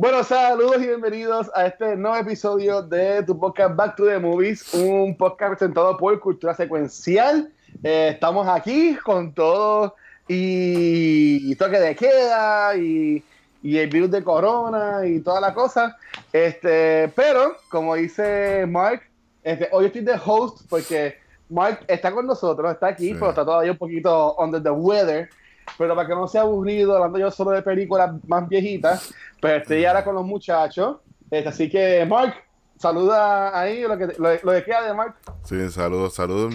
Bueno, saludos y bienvenidos a este nuevo episodio de tu podcast Back to the Movies, un podcast presentado por Cultura Secuencial. Eh, estamos aquí con todo y, toque de queda y, el virus de corona y toda la cosa. Este, pero, como dice Mark, este, hoy estoy de host porque Mark está con nosotros, está aquí, pero está todavía un poquito under the weather pero para que no sea aburrido, hablando yo solo de películas más viejitas, pues estoy ahora con los muchachos. Este, así que, Mark, saluda ahí lo que, lo, de queda de Mark. Sí, saludos, saludos.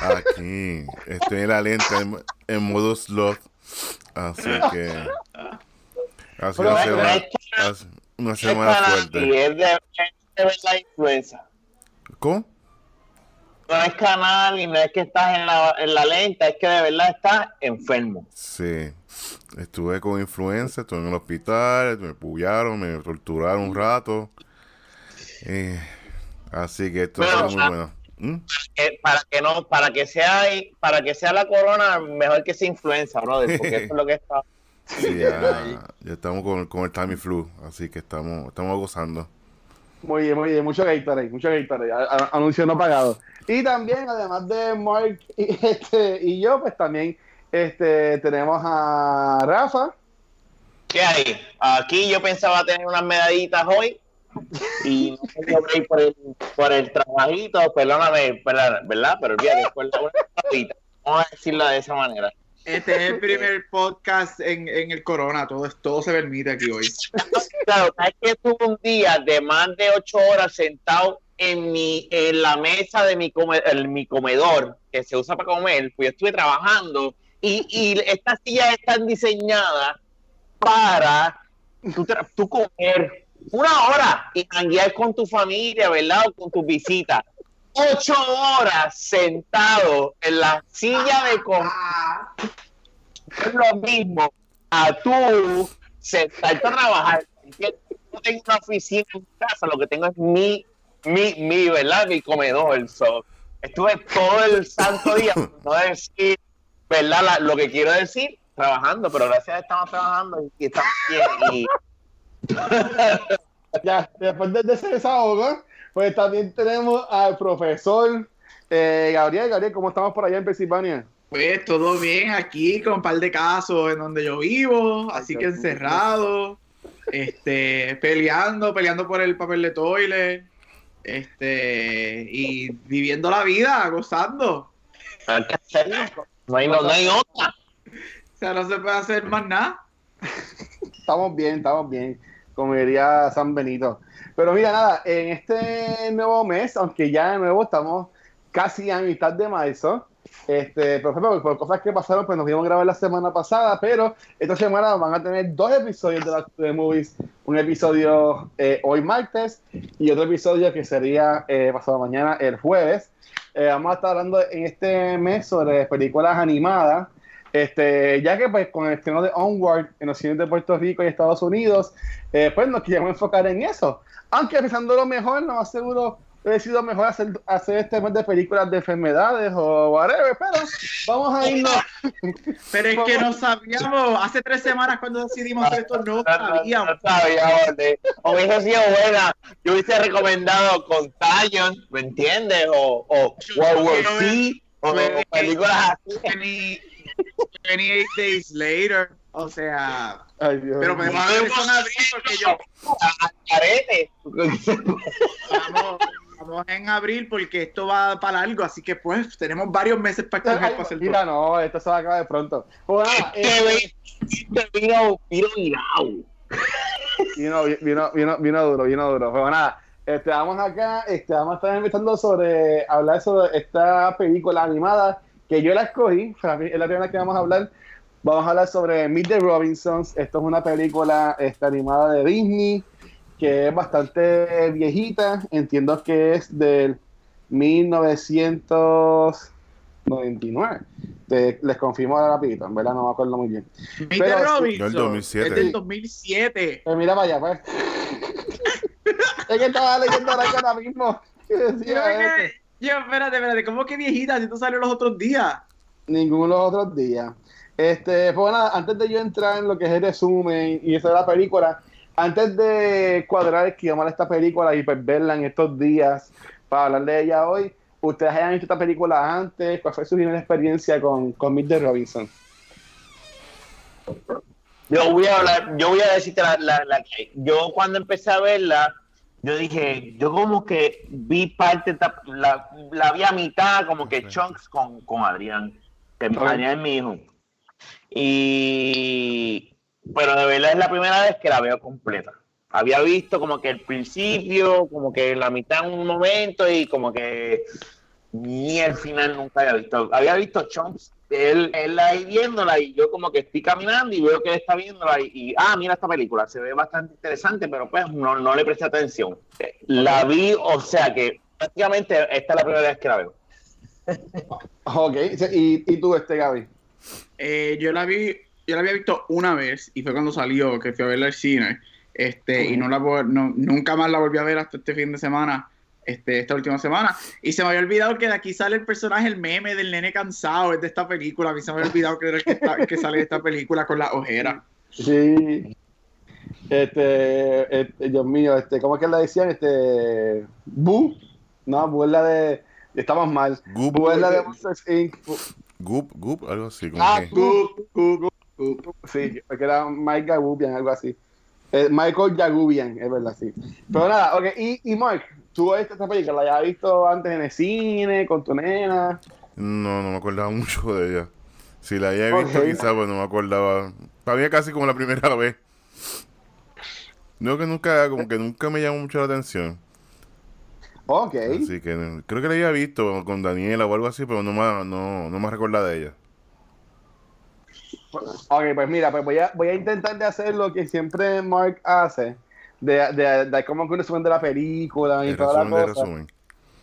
Aquí estoy en la lenta en, modo slot. Así que. Así una semana, una semana fuerte. Es de, la influenza. ¿Cómo? No es canal y no es que estás en la, en la lenta, es que de verdad estás enfermo. Sí. Estuve con influenza, estuve en el hospital, me pullaron, me torturaron un rato. Eh, así que esto es muy bueno. ¿Mm? Para, que, no, para que sea para que sea la corona, mejor que sea influenza, brother, porque eso es lo que está. Sí, ya, ya estamos con, con el Tamiflu, así que estamos, estamos gozando. Muy bien, muy bien. Mucho Gatorade, mucho Gatorade. Anuncio no pagado. Y también, además de Mark y, este, y yo, pues también este, tenemos a Rafa. ¿Qué hay? Aquí yo pensaba tener unas medallitas hoy y no por el, por el trabajito, perdóname, ¿verdad? Pero olvídate, después la Vamos a decirlo de esa manera. Este es el primer podcast en, en el corona, todo, todo se permite aquí hoy. Claro, es que estuve un día de más de ocho horas sentado en mi en la mesa de mi, mi comedor que se usa para comer, pues yo estuve trabajando y, y estas sillas están diseñadas para tú, comer una hora y hanguear con tu familia, ¿verdad? O con tus visitas. Ocho horas sentado en la silla de comer. Es lo mismo a tú sentarte a trabajar no tengo una oficina en casa, lo que tengo es mi, mi, mi, ¿verdad? Mi comedor. estuve todo el santo día, no decir, ¿verdad? lo que quiero decir, trabajando, pero gracias a estamos trabajando y, estamos bien. ya, después de ese desahogo, pues también tenemos al profesor eh, Gabriel. Gabriel, ¿cómo estamos por allá en Pensilvania? Pues todo bien aquí, con un par de casos en donde yo vivo, así que encerrado este, peleando, peleando por el papel de toilet, este, y viviendo la vida, gozando. No hay, no, hay otra. O sea, no se puede hacer más nada. Estamos bien, estamos bien, como diría San Benito. Pero mira, nada, en este nuevo mes, aunque ya de nuevo estamos casi a mitad de marzo, este, por cosas que pasaron, pues nos íbamos a grabar la semana pasada, pero esta semana van a tener dos episodios de la de Movies. Un episodio eh, hoy martes y otro episodio que sería eh, pasado mañana, el jueves. Eh, vamos a estar hablando en este mes sobre películas animadas. Este, ya que pues con el estreno de Onward en los cines de Puerto Rico y Estados Unidos, pues nos queremos enfocar en eso. Aunque pensando lo mejor, no más seguro he sido mejor hacer, hacer este mes de películas de enfermedades o whatever, pero vamos a irnos. Pero es que no sabíamos, hace tres semanas cuando decidimos hacer esto, no sabíamos. No sabíamos, o hubiese sido buena, yo hubiese recomendado Contagion, ¿me entiendes? O, o World War Z, o películas así. 28 Days Later, o sea... Ay, Dios pero podemos ver eso en abril porque yo... Vamos Vamos en abril porque esto va para algo, así que pues tenemos varios meses para escoger para hacer Mira, no, esto se va a acabar de pronto. Pues este vino, vino Vino, vino, vino, vino duro, vino duro. Pero nada, este, vamos acá, este, vamos a estar empezando sobre, hablar sobre esta película animada que yo la escogí, es la primera que vamos a hablar. Vamos a hablar sobre Meet the Robinsons. Esto es una película esta, animada de Disney que es bastante viejita, entiendo que es del 1900, 99. les confirmo ahora rapidito, en verdad no me acuerdo muy bien. Pero, Robinson, el 2007. Es del 2007. Pues mira para allá, pues. es que estaba leyendo ahora mismo. Decía yo, espérate, espérate, ¿cómo que viejita? Si tú salió los otros días. Ninguno los otros días. Este, pues nada, antes de yo entrar en lo que es el resumen y eso de la película, antes de cuadrar que íbamos a esta película y pues verla en estos días para hablar de ella hoy, ¿ustedes hayan visto esta película antes? ¿Cuál fue su primera experiencia con, con Mr. Robinson? Yo voy a hablar, yo voy a decirte la, la, que yo cuando empecé a verla, yo dije, yo como que vi parte, la, la vi a mitad, como que chunks con, con Adrián, que Adrián es mi hijo. Y, pero de verdad es la primera vez que la veo completa. Había visto como que el principio, como que la mitad en un momento y como que ni el final nunca había visto. Había visto chunks él, él ahí viéndola y yo como que estoy caminando y veo que él está viéndola y, ah, mira esta película, se ve bastante interesante, pero pues no, no le presté atención. La vi, o sea que prácticamente esta es la primera vez que la veo. ok, ¿y, y tú, este Gaby? Eh, yo la vi, yo la había visto una vez y fue cuando salió, que fui a verla al cine, este, y no la no, nunca más la volví a ver hasta este fin de semana, este, esta última semana. Y se me había olvidado que de aquí sale el personaje, el meme del nene cansado, es de esta película. A mí se me había olvidado que era el que, que sale de esta película con la ojera. Sí. Este, este, Dios mío, este, ¿cómo es que la decían? Este, Bu, no, Bu es la de, estamos mal. Bu es la de Monsters Inc. Goop, Goop, algo así. ah, Goop, Goop, Goop, Sí, porque era Mike Gagubian, algo así. Eh, Michael Jagubian, es verdad, sí. Pero nada, ok, y, y Mark, ¿tú viste esta película? ¿La habías visto antes en el cine, con tu nena? No, no me acordaba mucho de ella. Si la había visto, quizás, pues no me acordaba. Para mí casi como la primera vez. No, que nunca, como que nunca me llamó mucho la atención. Ok. Así que creo que la había visto con Daniela o algo así, pero no me, no, no me recuerda de ella. Ok, pues mira, pues voy a, voy a intentar de hacer lo que siempre Mark hace, de, de, de como que un resumen de la película y toda la cosa.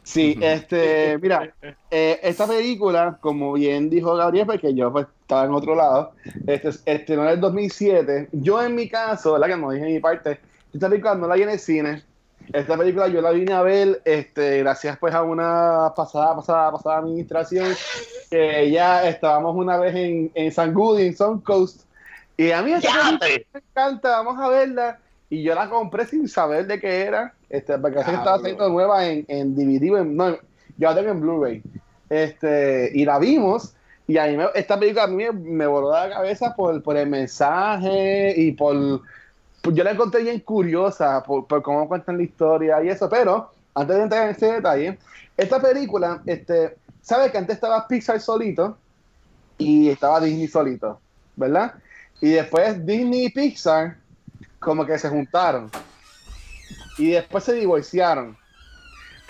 Sí, este, mira, eh, esta película, como bien dijo Gabriel, porque yo pues, estaba en otro lado, este, este no era el 2007. Yo en mi caso, la que no dije en mi parte, esta película no la vi en el cine, esta película yo la vine a ver este, gracias pues a una pasada, pasada, pasada administración que ya estábamos una vez en, en San Goody, en Sun Coast. Y a mí esta me encanta, vamos a verla. Y yo la compré sin saber de qué era, este, porque ah, estaba haciendo nueva en, en DVD, no, yo la tengo en Blu-ray. Este, y la vimos, y a mí esta película a mí me, me voló la cabeza por, por el mensaje y por pues yo la encontré bien curiosa por, cómo cuentan la historia y eso, pero antes de entrar en ese detalle, esta película, este, ¿sabes que antes estaba Pixar solito y estaba Disney solito, ¿verdad? Y después Disney y Pixar como que se juntaron y después se divorciaron.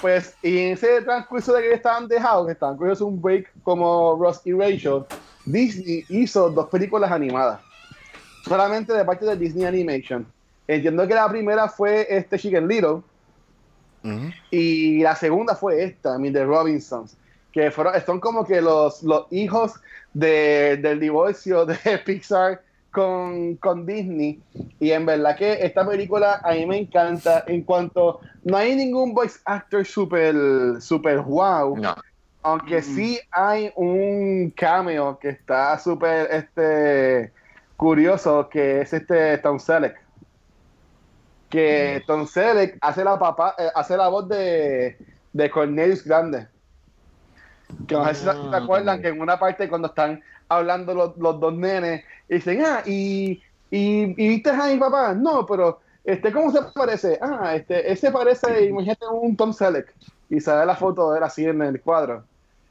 Pues, y en ese transcurso de que estaban dejados, que estaban cogiendo un break como Ross y Rachel, Disney hizo dos películas animadas solamente de parte de Disney Animation. Entiendo que la primera fue este Chicken Little y la segunda fue esta, I The Robinsons, que fueron, son como que los, los hijos del divorcio de Pixar con, con, Disney. Y en verdad que esta película a mí me encanta en cuanto no hay ningún voice actor super, super wow. Aunque sí hay un cameo que está súper este curioso que es este Tom Selleck. Que mm. Tom Selleck hace la papá, eh, hace la voz de, de Cornelius Grande. Que no sé si se ah, acuerdan que en una parte cuando están hablando los, los dos nenes, y dicen, ah, y, y, viste a mi papá, no, pero este, ¿cómo se parece? Ah, este, ese parece, imagínate un Tom Selleck, y se ve la foto de él así en el cuadro.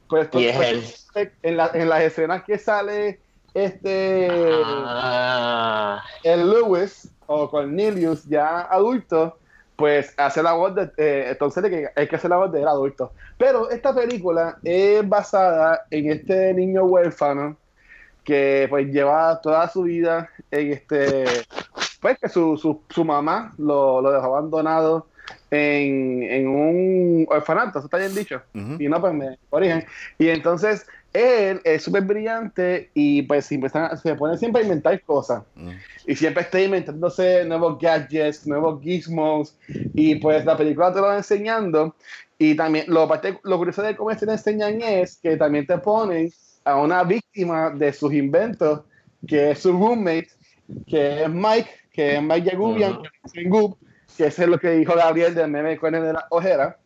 Pues, pues en, la, en las escenas que sale este ah. el Lewis o Cornelius ya adulto pues hace la voz de eh, entonces que hay que hacer la voz de él adulto. Pero esta película es basada en este niño huérfano que pues lleva toda su vida en este pues que su, su, su mamá lo, lo, dejó abandonado en, en un orfanato, eso está bien dicho, y no pues me origen. Y entonces él es súper brillante y pues siempre se pone siempre a inventar cosas. Mm. Y siempre está inventándose nuevos gadgets, nuevos gizmos. Y pues la película te lo va enseñando. Y también lo, lo curioso de cómo te enseñan es que también te ponen a una víctima de sus inventos, que es su roommate, que es Mike, que es Mike Yagubian, que es lo que dijo Gabriel del meme de la ojera.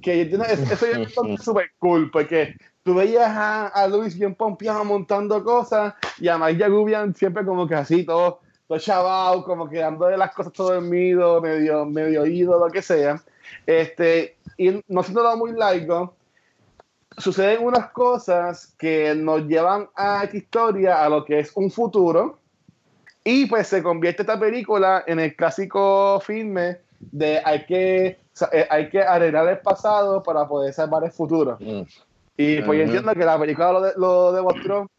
Que eso es súper cool, porque tú veías a, a Luis bien pompeado montando cosas y a Mike Yagubian siempre como que así, todo, todo chavado, como que de las cosas todo dormido, medio, medio oído, lo que sea. Este, y no siendo muy largo, suceden unas cosas que nos llevan a esta historia, a lo que es un futuro, y pues se convierte esta película en el clásico filme de hay que, eh, hay que arreglar el pasado para poder salvar el futuro. Mm. Y pues yo entiendo que la película lo, lo demostró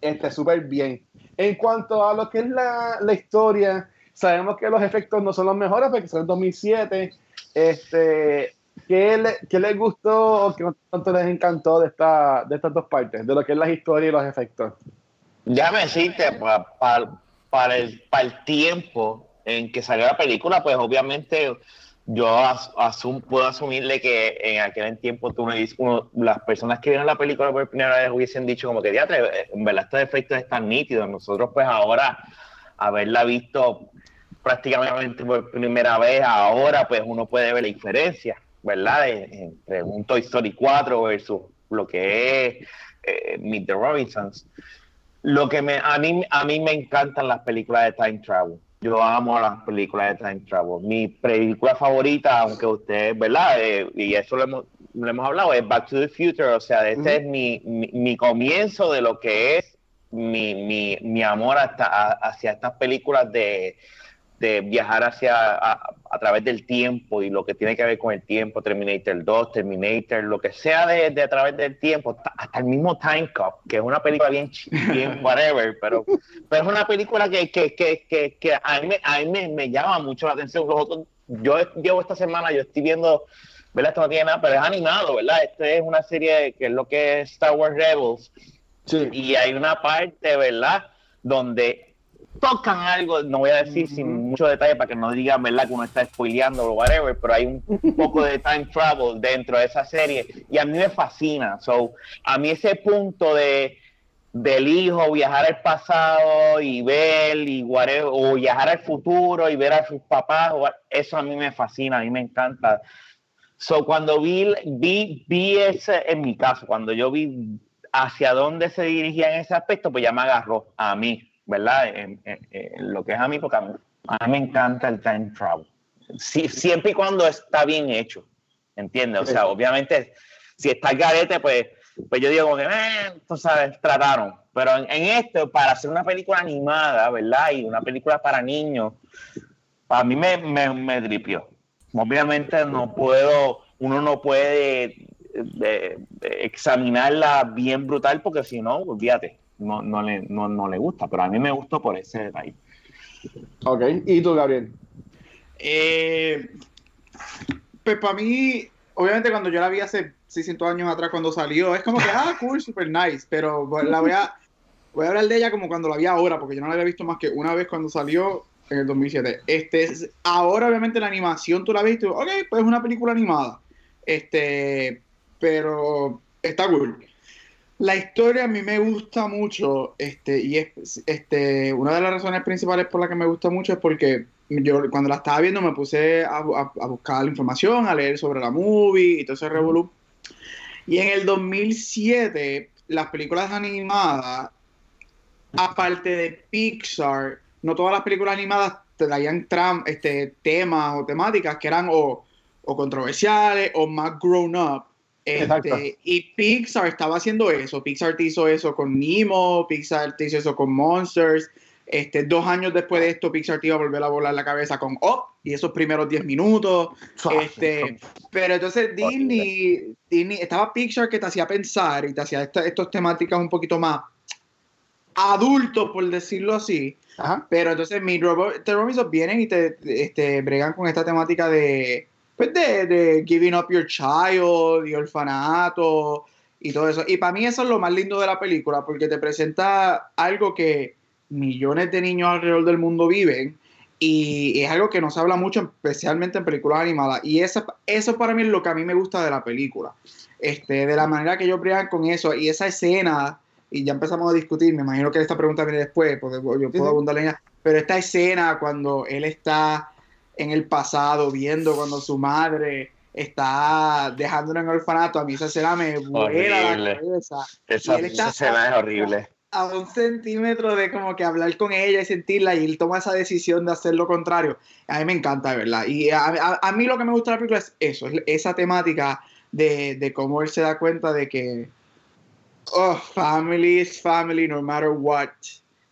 este, súper bien. En cuanto a lo que es la, la, historia, sabemos que los efectos no son los mejores porque son en 2007. Este, ¿qué, le, ¿Qué les gustó o qué tanto les encantó de, esta, de estas dos partes? De lo que es la historia y los efectos. Ya me decirte, para, para, el, para el tiempo en que salió la película, pues obviamente yo asum, puedo asumirle que en aquel tiempo tú me dices, las personas que vieron la película por primera vez hubiesen dicho como que, diatre, en verdad estos efectos están nítidos. Nosotros pues ahora, haberla visto prácticamente por primera vez, ahora pues uno puede ver la diferencia, ¿verdad? Entre un Toy Story 4 versus lo que es eh, Meet Robinsons. Lo que me, a, mí, a mí me encantan las películas de Time Travel yo amo las películas de Time Travel. Mi película favorita, aunque usted, ¿verdad? Eh, y eso lo hemos, lo hemos hablado, es Back to the Future. O sea, este es mi, mi, comienzo de lo que es mi, mi, mi amor hasta, hacia estas películas de, de viajar hacia a, través del tiempo y lo que tiene que ver con el tiempo, Terminator 2, Terminator, lo que sea de, de a través del tiempo, hasta el mismo Time Cop, que es una película bien, bien whatever, pero, pero es una película que, que, que, que, a mí, a mí me, llama mucho la atención. yo llevo esta semana, yo estoy viendo, ¿verdad? Esto no tiene nada, pero es animado, ¿verdad? Esta es una serie que es lo que es Star Wars Rebels. Y hay una parte, ¿verdad? Donde tocan algo, no voy a decir sin mucho detalle para que no digan, ¿verdad? Que uno está spoileando o whatever, pero hay un, poco de time travel dentro de esa serie y a mí me fascina. So, a mí ese punto de del hijo viajar al pasado y ver y whatever, o viajar al futuro y ver a sus papás, eso a mí me fascina, a mí me encanta. So, cuando vi, vi, vi ese, en mi caso, cuando yo vi hacia dónde se dirigía en ese aspecto, pues ya me agarró a mí. ¿Verdad? En, lo que es a mí, porque a mí, me encanta el time travel. siempre y cuando está bien hecho, ¿entiendes? O sea, obviamente, si está el garete, pues, pues yo digo como que, eh, tú sabes, trataron. Pero en, esto, para hacer una película animada, ¿verdad? Y una película para niños, para mí me, me, me dripió. Obviamente no puedo, uno no puede examinarla bien brutal porque si no, olvídate no, no, le, no, no le gusta, pero a mí me gustó por ese detalle. Ok, ¿y tú, Gabriel? Eh, pues para mí, obviamente cuando yo la vi hace 600 años atrás cuando salió, es como que, ah, cool, super nice, pero la voy a, voy a hablar de ella como cuando la vi ahora, porque yo no la había visto más que una vez cuando salió en el 2007. Este, ahora obviamente la animación tú la viste, ok, pues es una película animada, este, pero está cool. La historia a mí me gusta mucho, este, y es este, una de las razones principales por las que me gusta mucho es porque yo cuando la estaba viendo me puse a, buscar la información, a leer sobre la movie y todo ese revolú. Y en el 2007, las películas animadas, aparte de Pixar, no todas las películas animadas traían este, temas o temáticas que eran o, o controversiales o más grown up este, y Pixar estaba haciendo eso. Pixar hizo eso con Nemo, Pixar hizo eso con Monsters. Este, dos años después de esto, Pixar te iba a volver a volar la cabeza con Up y esos primeros 10 minutos. Este, pero entonces Disney, Disney, estaba Pixar que te hacía pensar y te hacía estas temáticas un poquito más adultos, por decirlo así. Pero entonces mi Robot, vienen y te este, bregan con esta temática de pues de, de, giving up your child y orfanato y todo eso. Y para mí eso es lo más lindo de la película, porque te presenta algo que millones de niños alrededor del mundo viven y es algo que no se habla mucho, especialmente en películas animadas. Y eso, eso para mí es lo que a mí me gusta de la película. Este, de la manera que ellos bregan con eso y esa escena, y ya empezamos a discutir, me imagino que esta pregunta viene después, porque yo puedo abundar en ella, pero esta escena cuando él está en el pasado viendo cuando su madre está dejándolo en el orfanato, a mí esa escena me vuela la cabeza. Esa, escena es horrible. A, un centímetro de como que hablar con ella y sentirla y él toma esa decisión de hacer lo contrario. A mí me encanta, ¿verdad? Y a, a, mí lo que me gusta de la película es eso, es esa temática de, de cómo él se da cuenta de que oh, family is family no matter what.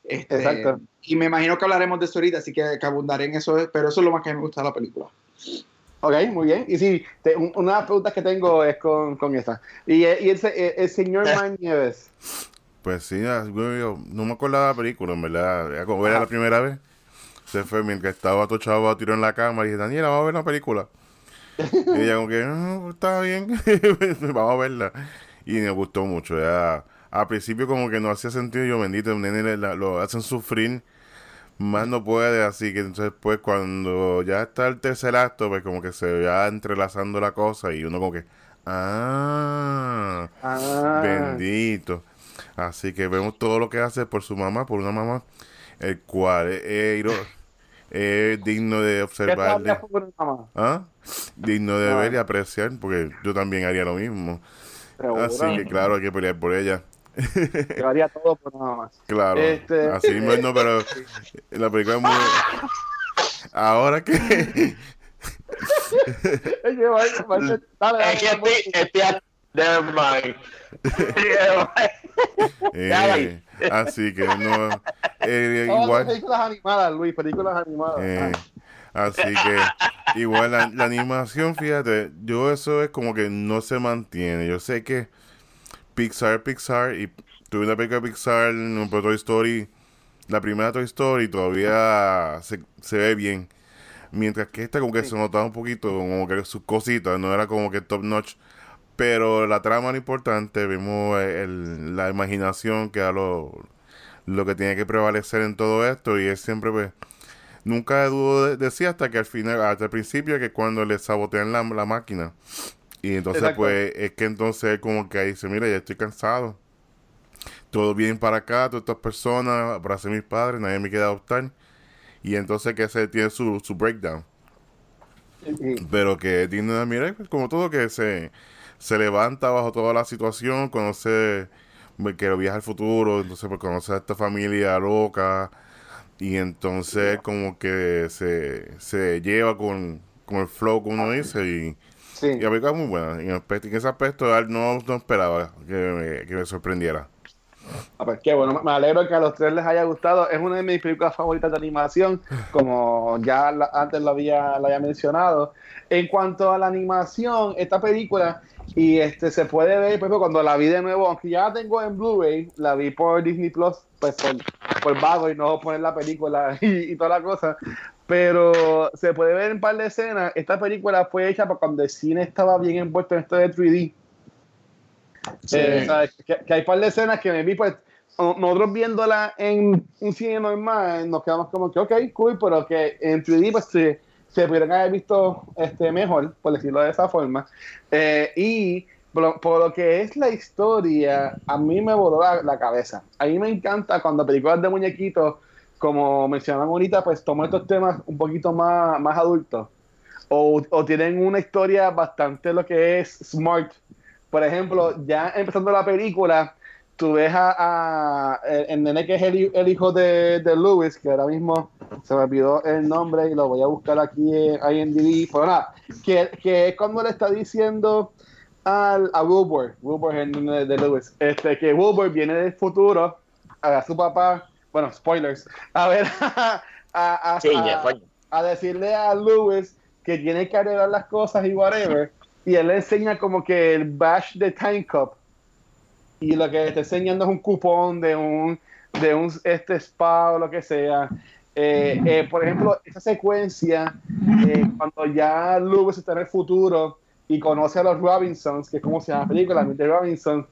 Este, Exacto. Y me imagino que hablaremos de eso ahorita, así que, que abundaré en eso, pero eso es lo más que me gusta de la película. Ok, muy bien. Y sí, una de las preguntas que tengo es con, con esta. Y, y el, el, señor Man Nieves. Pues sí, no me acuerdo de la película, en verdad. Era como era la primera vez. Se fue mientras estaba todo chavo tiró en la cama y dije, Daniela, vamos a ver la película. y ella como que, no, pues, está bien, vamos a verla. Y me gustó mucho. Ya, al principio como que no hacía sentido, yo bendito, el nene lo hacen sufrir más no puede, así que entonces pues cuando ya está el tercer acto, pues como que se va entrelazando la cosa y uno como que, ah, ah. bendito. Así que vemos todo lo que hace por su mamá, por una mamá, el cual es, digno de observar. ¿Ah? Digno de ver y apreciar, porque yo también haría lo mismo. Así que claro, hay que pelear por ella. Que haría todo por nada más. Claro. Este... Así mismo, no, pero la película es muy. Ahora que. eh, así que no. Eh, igual. Películas animadas, Luis, películas animadas. Eh, así que, igual la, la, animación, fíjate, yo eso es como que no se mantiene. Yo sé que Pixar, Pixar, y tuve una película de Pixar, un Toy Story, la primera Toy Story todavía se, se ve bien. Mientras que esta como que se notaba un poquito, como que sus cositas, no era como que top notch. Pero la trama era importante, vimos el, la imaginación que era lo, lo que tiene que prevalecer en todo esto y es siempre pues nunca dudo de, hasta que al final, hasta el principio que cuando le sabotean la, la máquina y entonces, pues, es que entonces como que ahí dice, mira, ya estoy cansado. Todo bien para acá, todas estas personas, para ser mis padres, nadie me quiere adoptar. Y entonces que se tiene su, su breakdown. Pero que tiene, mira, pues, como todo que se, se levanta bajo toda la situación, conoce pues, que viaja al futuro, entonces pues conoce a esta familia loca. Y entonces como que se, se lleva con, con el flow, como uno dice, y Sí. Y la película es muy buena. En, en ese aspecto no, no esperaba que me, que me sorprendiera. Ah, pues qué bueno, me alegro que a los tres les haya gustado. Es una de mis películas favoritas de animación, como ya antes lo había, lo había mencionado. En cuanto a la animación, esta película, y este se puede ver, ejemplo, cuando la vi de nuevo, aunque ya la tengo en Blu-ray, la vi por Disney Plus, pues por, por vago y no poner la película y, y toda la cosa. Pero se puede ver en un par de escenas. Esta película fue hecha para cuando el cine estaba bien envuelto en esto de 3D. Eh, que, hay un par de escenas que me vi, pues, nosotros viéndola en un cine normal, nos quedamos como que, ok, cool, pero que en 3D, pues, se, se pudieron haber visto este, mejor, por decirlo de esa forma. Eh, y por, lo que es la historia, a mí me voló la, la cabeza. A mí me encanta cuando películas de muñequitos como mencionaban ahorita, pues toman estos temas un poquito más, más adultos. O, o, tienen una historia bastante lo que es smart. Por ejemplo, ya empezando la película, tú ves a, el, nene que es el, hijo de, de, Lewis, que ahora mismo se me olvidó el nombre y lo voy a buscar aquí en IMDb. Pero nada, que, que es cuando le está diciendo al, a Wilbur, Wilbur es el nene de Lewis, este, que Wilbur viene del futuro a su papá bueno, spoilers, a ver, a, a, a, decirle a Lewis que tiene que arreglar las cosas y whatever, y él le enseña como que el bash de Time Cup, y lo que está enseñando es un cupón de un, de un este spa o lo que sea. Eh, eh, por ejemplo, esa secuencia, eh, cuando ya Lewis está en el futuro, y conoce a los Robinsons, que es como se llama la película, de Robinson.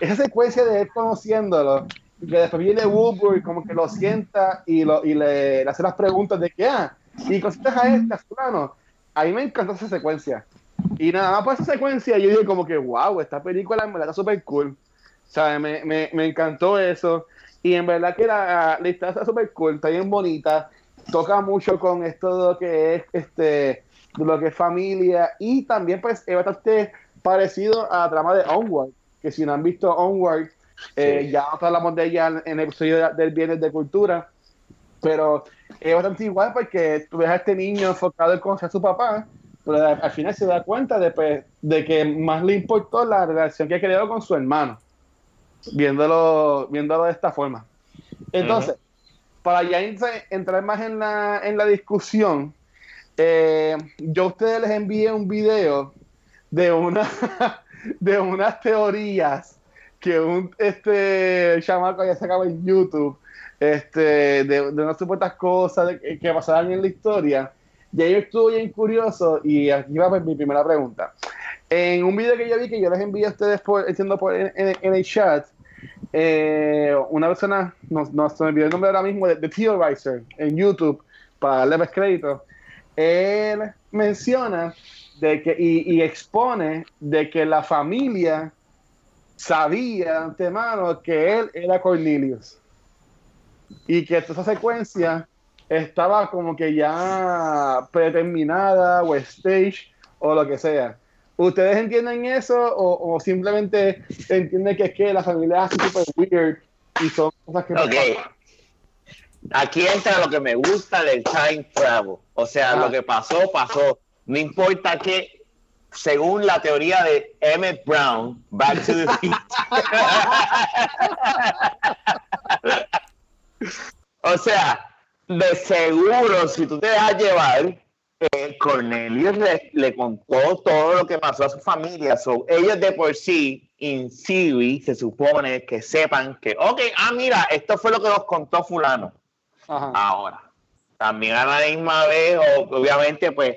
Esa secuencia de él conociéndolo, que después viene Woodbury, como que lo sienta y, lo, y le, hace las preguntas de que, ah, y cositas a este, a fulano. A mí me encantó esa secuencia. Y nada más por esa secuencia, yo dije como que, wow, esta película en verdad está súper cool. Me, me, me, encantó eso. Y en verdad que la, historia está súper está bien bonita. Toca mucho con esto de lo que es este de lo que es familia. Y también pues es bastante parecido a la trama de Onward, que si no han visto Onward, eh, ya hablamos de ella en el episodio del Bienes de Cultura, pero es bastante igual porque tú ves a este niño enfocado en conocer a su papá, pero al final se da cuenta de, pues, de que más le importó la relación que ha creado con su hermano, viéndolo, viéndolo de esta forma. Entonces, para ya entrar más en la, en la discusión, eh, yo a ustedes les envié un video de una de unas teorías que un este chamaco había sacado en YouTube este, de, unas supuestas cosas que pasaban en la historia. Y ahí estuve bien curioso y aquí va mi primera pregunta. En un video que yo vi que yo les envié a ustedes por, por en, el chat, eh, una persona, no, no se me olvidó el nombre ahora mismo, de, de Theorizer en YouTube, para darle más crédito, él menciona de que, y, expone de que la familia sabía antemano que él era Cornelius. Y que esa secuencia estaba como que ya predeterminada o stage o lo que sea. ¿Ustedes entienden eso o, simplemente entienden que es que la familia es super weird y son cosas que Aquí entra lo que me gusta del time travel. O sea, lo que pasó, pasó. No importa que, según la teoría de Emmett Brown, Back to the o sea, de seguro, si tú te dejas llevar, eh, Cornelius le, contó todo lo que pasó a su familia. So, ellos de por sí, in Siri, se supone que sepan que, ok, ah, mira, esto fue lo que nos contó fulano ahora. También a la misma vez, obviamente, pues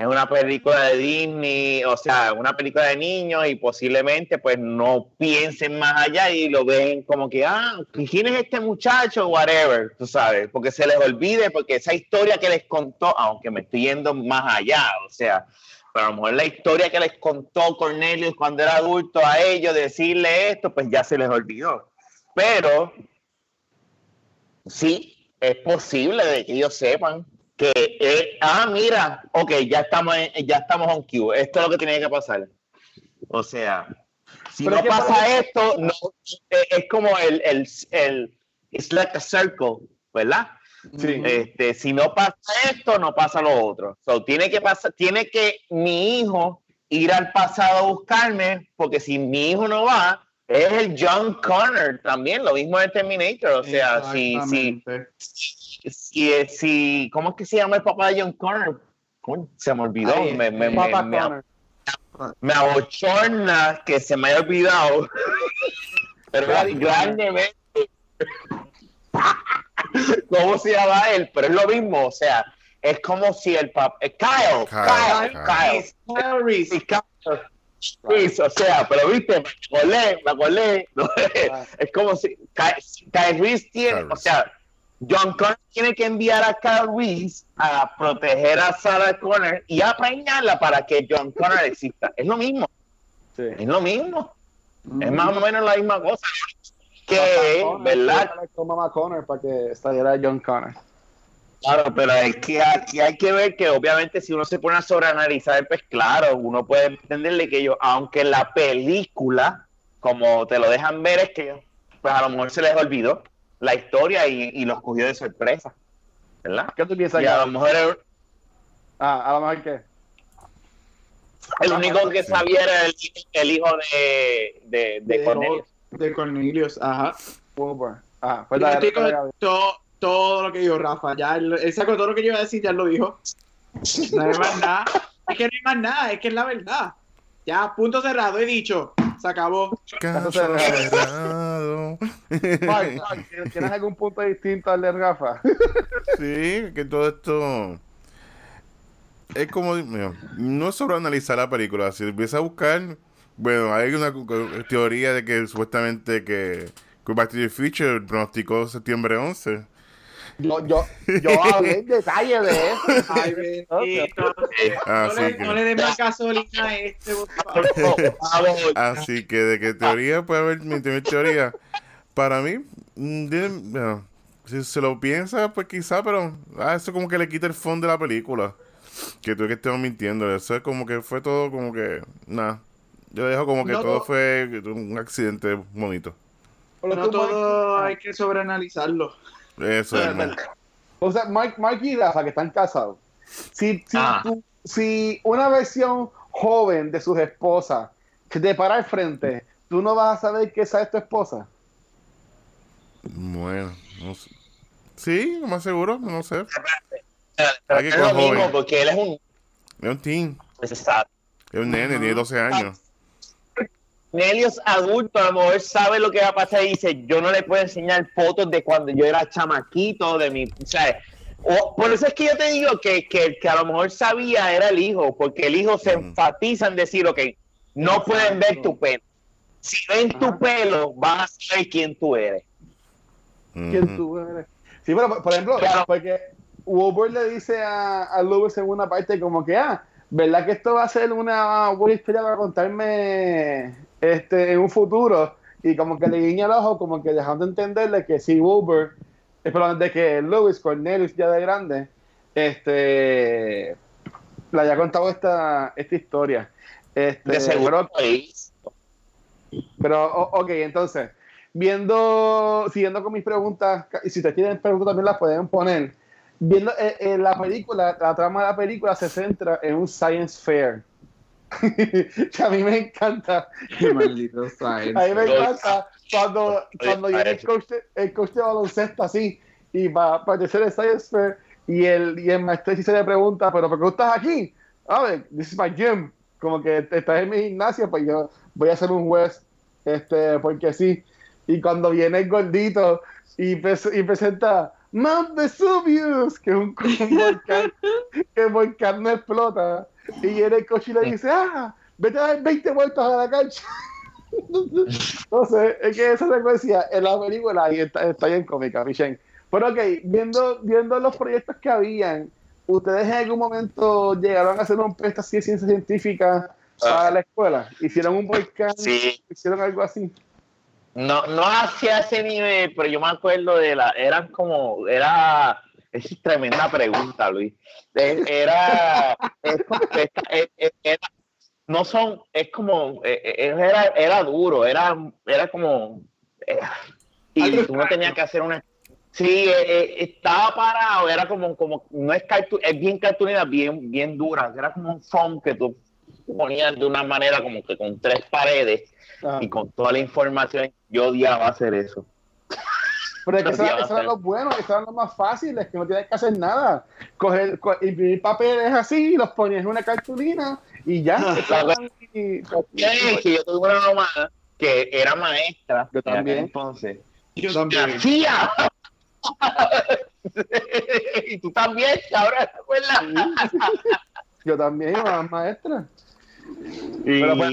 es una película de Disney, o sea, una película de niños y posiblemente pues no piensen más allá y lo ven como que, ah, ¿quién es este muchacho? Whatever, tú sabes, porque se les olvide, porque esa historia que les contó, aunque me estoy yendo más allá, o sea, pero a lo mejor la historia que les contó Cornelius cuando era adulto a ellos, decirle esto, pues ya se les olvidó. Pero sí, es posible de que ellos sepan que, eh, ah, mira, ok, ya estamos, ya estamos on cue, esto es lo que tiene que pasar. O sea, si no pasa esto, no, eh, es como el, el, el, it's like a circle, ¿verdad? Sí. Este, si no pasa esto, no pasa lo otro. So, tiene que pasar, tiene que mi hijo ir al pasado a buscarme, porque si mi hijo no va, es el John Connor también, lo mismo de Terminator. O sea, si, si, si, si, ¿cómo es que se llama el papá de John Connor? Se me olvidó. me, me, me, me, abochorna que se me haya olvidado. Pero grandemente. ¿Cómo se llama él? Pero es lo mismo, o sea, es como si el papá. Eh, Kyle, Kyle, Kyle, Kyle, Kyle o sea, pero viste, me acordé, me acordé. Es como si Kyle Reese tiene, o sea, John Connor tiene que enviar a Kyle Reese a proteger a Sarah Connor y a preñarla para que John Connor exista. Es lo mismo. Es lo mismo. Es más o menos la misma cosa. Que, ¿verdad? Connor para que saliera John Connor. Claro, pero es que aquí hay que ver que obviamente si uno se pone a sobreanalizar, pues claro, uno puede entenderle que ellos, aunque la película, como te lo dejan ver, es que pues a lo mejor se les olvidó la historia y, los cogió de sorpresa. ¿Verdad? ¿Qué tú piensas? Y a lo mejor Ah, a lo mejor qué. El único que sabía era el, hijo de, de, de, Cornelius. De Cornelius, ajá. Ah, pues la, todo lo que dijo Rafa. Ya él, sacó todo lo que yo iba a decir, ya lo dijo. No hay más nada. Es que no hay más nada, es que es la verdad. Ya, punto cerrado, he dicho. Se acabó. ¿Tienes algún punto distinto al de Rafa? sí, que todo esto. es como, no es sobre analizar la película, si empieza a buscar, bueno, hay una teoría de que supuestamente que, que Back to the Future pronosticó septiembre 11. Yo, yo, yo hablé en detalle de eso. Ay, bendito. Así no, le, que- no le den más gasolina a este, por favor. Así que de que teoría puede haber mi, mi teoría. Para mí, mm, bueno, si se lo piensa, pues quizá, pero ah, eso como que le quita el fondo de la película. Que tú que estemos mintiendo. Eso es como que fue todo como que, nada. Yo dejo como que No, todo no. fue un accidente bonito. Pero No todo hay que sobreanalizarlo. Eso es. man. O sea, Mike, Mike y Rafa, que están casados. Si, si, Ah. tú- si una versión joven de sus esposas que te para al frente, tú no vas a saber que esa es tu esposa. Bueno, no sé. Sí, lo más seguro, no sé. Pero Hay que es lo mismo, joven. porque él es un... Es un teen, Exacto. es un nene, tiene 12 años. Nelly es adulto, a lo mejor sabe lo que va a pasar y dice, yo no le puedo enseñar fotos de cuando yo era chamaquito, de mi, o sea, o- por eso es que yo te digo que, que el que a lo mejor sabía era el hijo, porque el hijo se enfatiza en decir, ok, no pueden ver tu pelo. Si ven tu pelo, van a saber quién tú eres. ¿Quién tú eres? Sí, pero por- por ejemplo, Claro. porque Wolverine le dice a, a Lewis en una parte como que, ah, ¿verdad que esto va a ser una buena historia para contarme este, en un futuro? Y como que le guiña el ojo, como que dejando entenderle que si Wolverine, eh, perdón, de que Lewis Cornelius ya de grande, este, le haya contado esta, esta historia. Este, De seguro. pero- pero, ok, entonces, viendo, siguiendo con mis preguntas, y si ustedes tienen preguntas también las pueden poner. Viendo eh, eh, la película, la trama de la película se centra en un science fair. que a mí me encanta. Qué maldito science. A mí me Los- encanta cuando, cuando viene el coach, de, el coach de baloncesto así y va a aparecer el science fair y el, y el maestro sí se le pregunta, pero ¿por qué estás aquí? A ver, this is my gym. Como que estás en mi gimnasio, pues yo voy a ser un juez, este, porque sí. Y cuando viene el gordito y, pres- y presenta Mount Vesuvius, que es un, un volcán, que el volcán no explota. Y viene el coach y le dice, ah, vete a dar 20 vueltas a la cancha. sé, es que esa secuencia en la película y está, está bien cómica, Michelle. Pero ok, viendo, viendo los proyectos que habían, ¿ustedes en algún momento llegaron a hacer un proyecto así de ciencia científica para la escuela? ¿Hicieron un volcán? Sí. ¿Hicieron algo así? No, no hacia ese nivel, pero yo me acuerdo de la, eran como, era, es tremenda pregunta, Luis. Era, era- no son, es como, eh, eh, era, era duro, era, era como, eh, y tú no tenías que hacer una, sí, estaba parado, era como, como, no es cartu- es bien cartulina, bien, bien dura, era como un foam que tú ponías de una manera como que con tres paredes y con toda la información, yo odiaba hacer eso. Pero es que Lo esos que iba a esos eran hacer. los buenos, esos eran los más fáciles, que no tienes que hacer nada. Coger, co- imprimir papeles así, los ponías en una cartulina y ya. y- que yo tuve una mamá que era maestra. Yo también. Entonces, Yo ¿qué también. hacía? y tú también, cabrón, ¿te acuerdas? Yo también, mamá maestra. Y, Pero pues.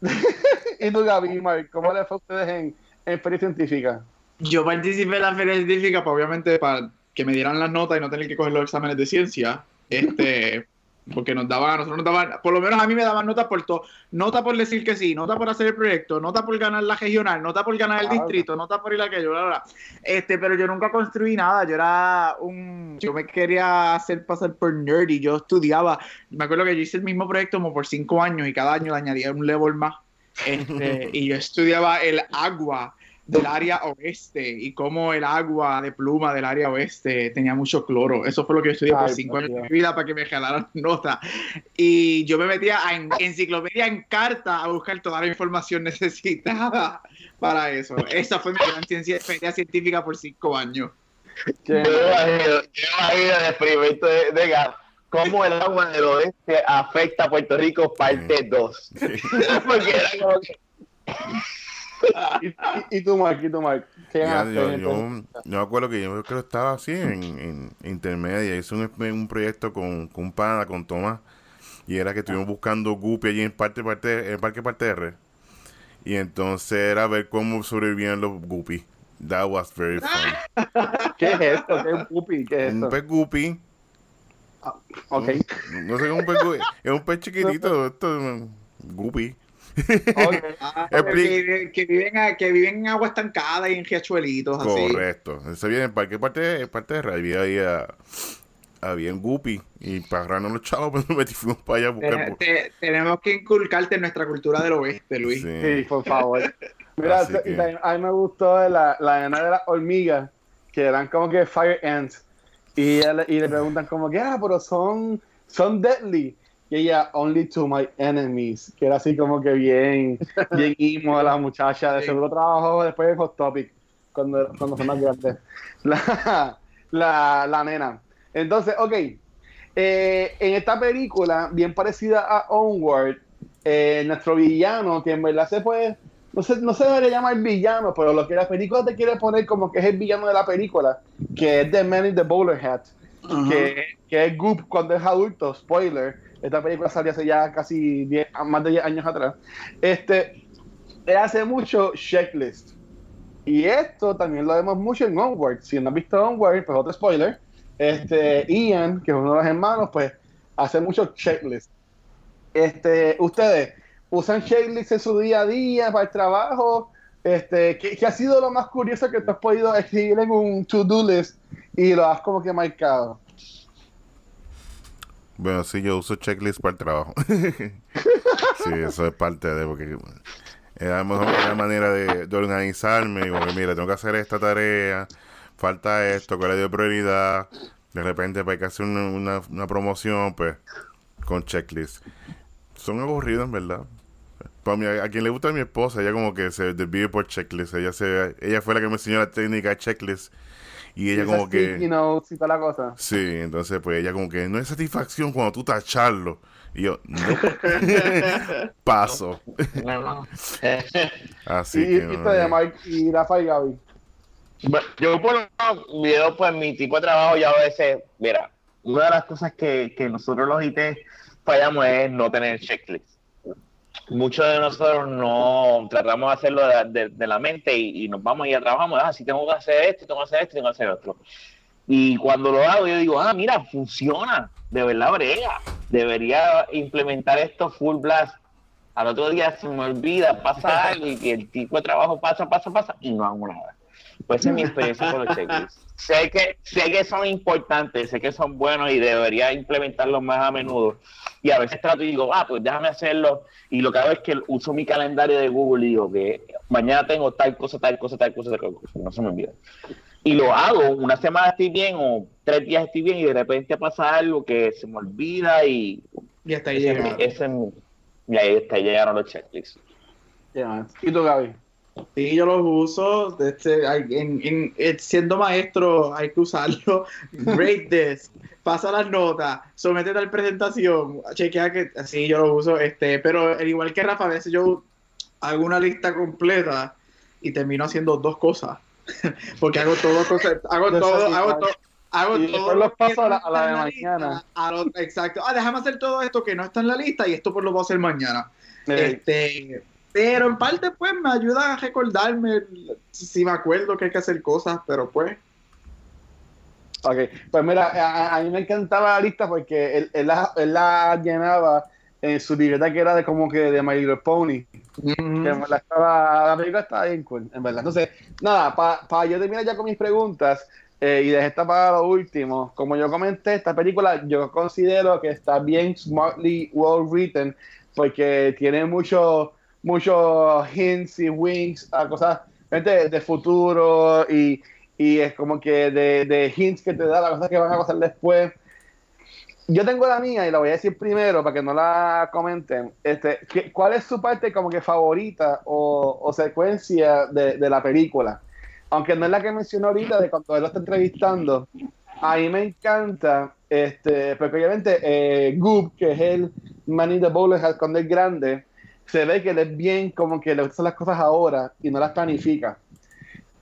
¿Y tú, Gaby y Mark, cómo les fue a ustedes en, en feria científica? Yo participé en la feria científica, pues, obviamente, para que me dieran las notas y no tener que coger los exámenes de ciencia. Este, porque nos daban, a nosotros nos daban, por lo menos a mí me daban notas por todo. Nota por decir que sí, nota por hacer el proyecto, nota por ganar la regional, nota por ganar el Claro. distrito, nota por ir a aquello, bla, bla, bla. Este, pero yo nunca construí nada, yo era un, yo me quería hacer pasar por nerd y yo estudiaba. Me acuerdo que yo hice el mismo proyecto como por cinco años y cada año le añadía un level más. Este, y yo estudiaba el agua del área oeste y cómo el agua de pluma del área oeste tenía mucho cloro. Eso fue lo que yo estudié por Ay, cinco por años de mi vida para que me jalaran nota. Y yo me metía a en enciclopedia en carta a buscar toda la información necesitada para eso. Esa fue mi gran ciencia, feria científica por cinco años. Yo me imagino, yo me imagino el experimento de, de Gab, cómo el agua del oeste afecta a Puerto Rico parte 2. Porque era como que... ¿Y, y, tú, Mark? ¿Y tú, Mark? ¿Qué yo, yo, me acuerdo que yo creo que estaba así en, en intermedia. Hice un, un proyecto con, con un pana, con Tomás. Y era que estuvimos buscando Guppy allí en parte, parte, en Parque Parterre. Y entonces era ver cómo sobrevivían los Guppy. That was very fun. ¿Qué es esto? ¿Qué es un Guppy? ¿Qué es esto? Un pez Guppy. Ah, ok. No, sé, es un pez Guppy. Es un pez chiquitito. Esto, Guppy. Okay. Ah, que, que, viven que viven en agua estancada y en riachuelitos. Correcto. Eso viene en parque parte, parte de Había ahí a, había en Guppy y para agarrarnos los chavos pues nos metimos para allá a buscar. tenemos que inculcarte nuestra cultura del oeste, Luis. Sí, por favor. Mira, a mí me gustó la, la de las hormigas, que eran como que fire ants. Y, y le preguntan como que, ah, pero son, son deadly. Y ella, only to my enemies. Que era así como que bien, bien imo la muchacha. De seguro trabajo después de Hot Topic, cuando, cuando son más grandes. La, la, la nena. Entonces, ok. Eh, en esta película, bien parecida a Onward, eh, nuestro villano, que en verdad se puede, no se, no se debería llamar villano, pero lo que la película te quiere poner como que es el villano de la película, que es The Man in the Bowler Hat, que, que, es Goop cuando es adulto, spoiler, esta película salió hace ya casi 10, más de 10 años atrás, este, hace mucho checklist. Y esto también lo vemos mucho en Onward. Si no has visto Onward, pues otro spoiler este, Ian, que es uno de los hermanos, pues hace muchos checklists. Este, ustedes usan checklists en su día a día para el trabajo. Este, ¿qué, ha sido lo más curioso que tú has podido escribir en un to-do list y lo has como que marcado? Bueno, sí, yo uso checklists para el trabajo. sí, eso es parte de, porque es la mejor manera de, de organizarme. Porque, mira, tengo que hacer esta tarea falta esto, que le dio prioridad. De repente, para que hacer una, una, promoción, pues, con checklist. Son aburridos, en verdad. Para a quien le gusta a mi esposa, ella como que se desvive por checklist. Ella se, ella fue la que me enseñó la técnica de checklist. Y ella como que... la cosa. Sí, entonces pues ella como que no es satisfacción cuando tú tacharlo. Y yo, no. Paso. Así y, que... Y, y Rafa y Gaby. Yo por lo menos, pues mi tipo de trabajo ya a veces, mira, una de las cosas que, nosotros los IT fallamos es no tener checklist. Muchos de nosotros no tratamos de hacerlo de, la mente y, nos vamos y trabajamos, ah, si tengo que hacer esto, tengo que hacer esto, tengo que hacer otro. Y cuando lo hago, yo digo, ah, mira, funciona, de verdad brega, debería implementar esto full blast. Al otro día se me olvida, pasa algo y el tipo de trabajo pasa, pasa, pasa y no hago nada. Pues esa es mi experiencia con los checklists. Sé que, sé que son importantes, sé que son buenos y debería implementarlos más a menudo. Y a veces trato y digo, ah, pues déjame hacerlo. Y lo que hago es que uso mi calendario de Google y digo que mañana tengo tal cosa, tal cosa, tal cosa, tal cosa. No se me olvida. Y lo hago, una semana estoy bien o tres días estoy bien y de repente pasa algo que se me olvida y... Y hasta ahí llegaron. y ahí está, llegaron los checklists. ¿Y tú, Gaby? Sí, yo los uso. Este, en, eh, siendo maestro hay que usarlo. Great this. Pasa las notas, sométete a la presentación, chequea que así yo lo uso. Este, pero al igual que Rafa, a veces yo hago una lista completa y termino haciendo dos cosas. Porque hago todo, hago todo, hago todo. Hago todo los paso a la, de mañana. exacto. Ah, déjame hacer todo esto que no está en la lista y esto pues lo voy a hacer mañana. Este, pero en parte, pues, me ayuda a recordarme si me acuerdo que hay que hacer cosas, pero pues. Ok, pues mira, a, mí me encantaba la lista porque él, la, llenaba en su libreta que era de como que de My Little Pony. la, estaba, la película estaba bien cool, en verdad. Entonces, nada, para yo terminar ya con mis preguntas eh, y dejé esta para lo último. Como yo comenté, esta película yo considero que está bien smartly well written porque tiene mucho muchos hints y winks a cosas de, futuro y, y, es como que de, de, hints que te da las cosas que van a pasar después. Yo tengo la mía y la voy a decir primero para que no la comenten. Este, ¿Cuál es su parte como que favorita o, o secuencia de, de, la película? Aunque no es la que mencionó ahorita de cuando él lo está entrevistando. A mí me encanta, este, porque obviamente eh, Goop, que es el man in the bowler es grande, se ve que él es bien como que le gustan las cosas ahora y no las planifica.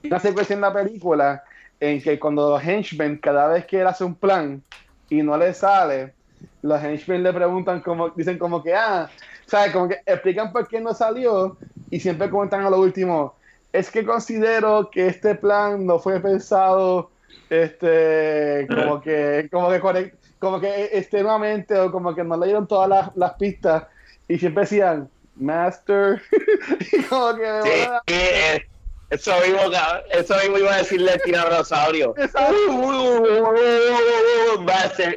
Una secuencia en la película en que cuando los henchmen, cada vez que él hace un plan y no le sale, los henchmen le preguntan como, dicen como que, ah, ¿sabes? Como que explican por qué no salió y siempre comentan a lo último, es que considero que este plan no fue pensado este como que como que como que extremadamente o como que no le dieron todas las, las pistas y siempre decían master y como que sí, eso mismo, eso mismo iba a decirle al tiranosaurio.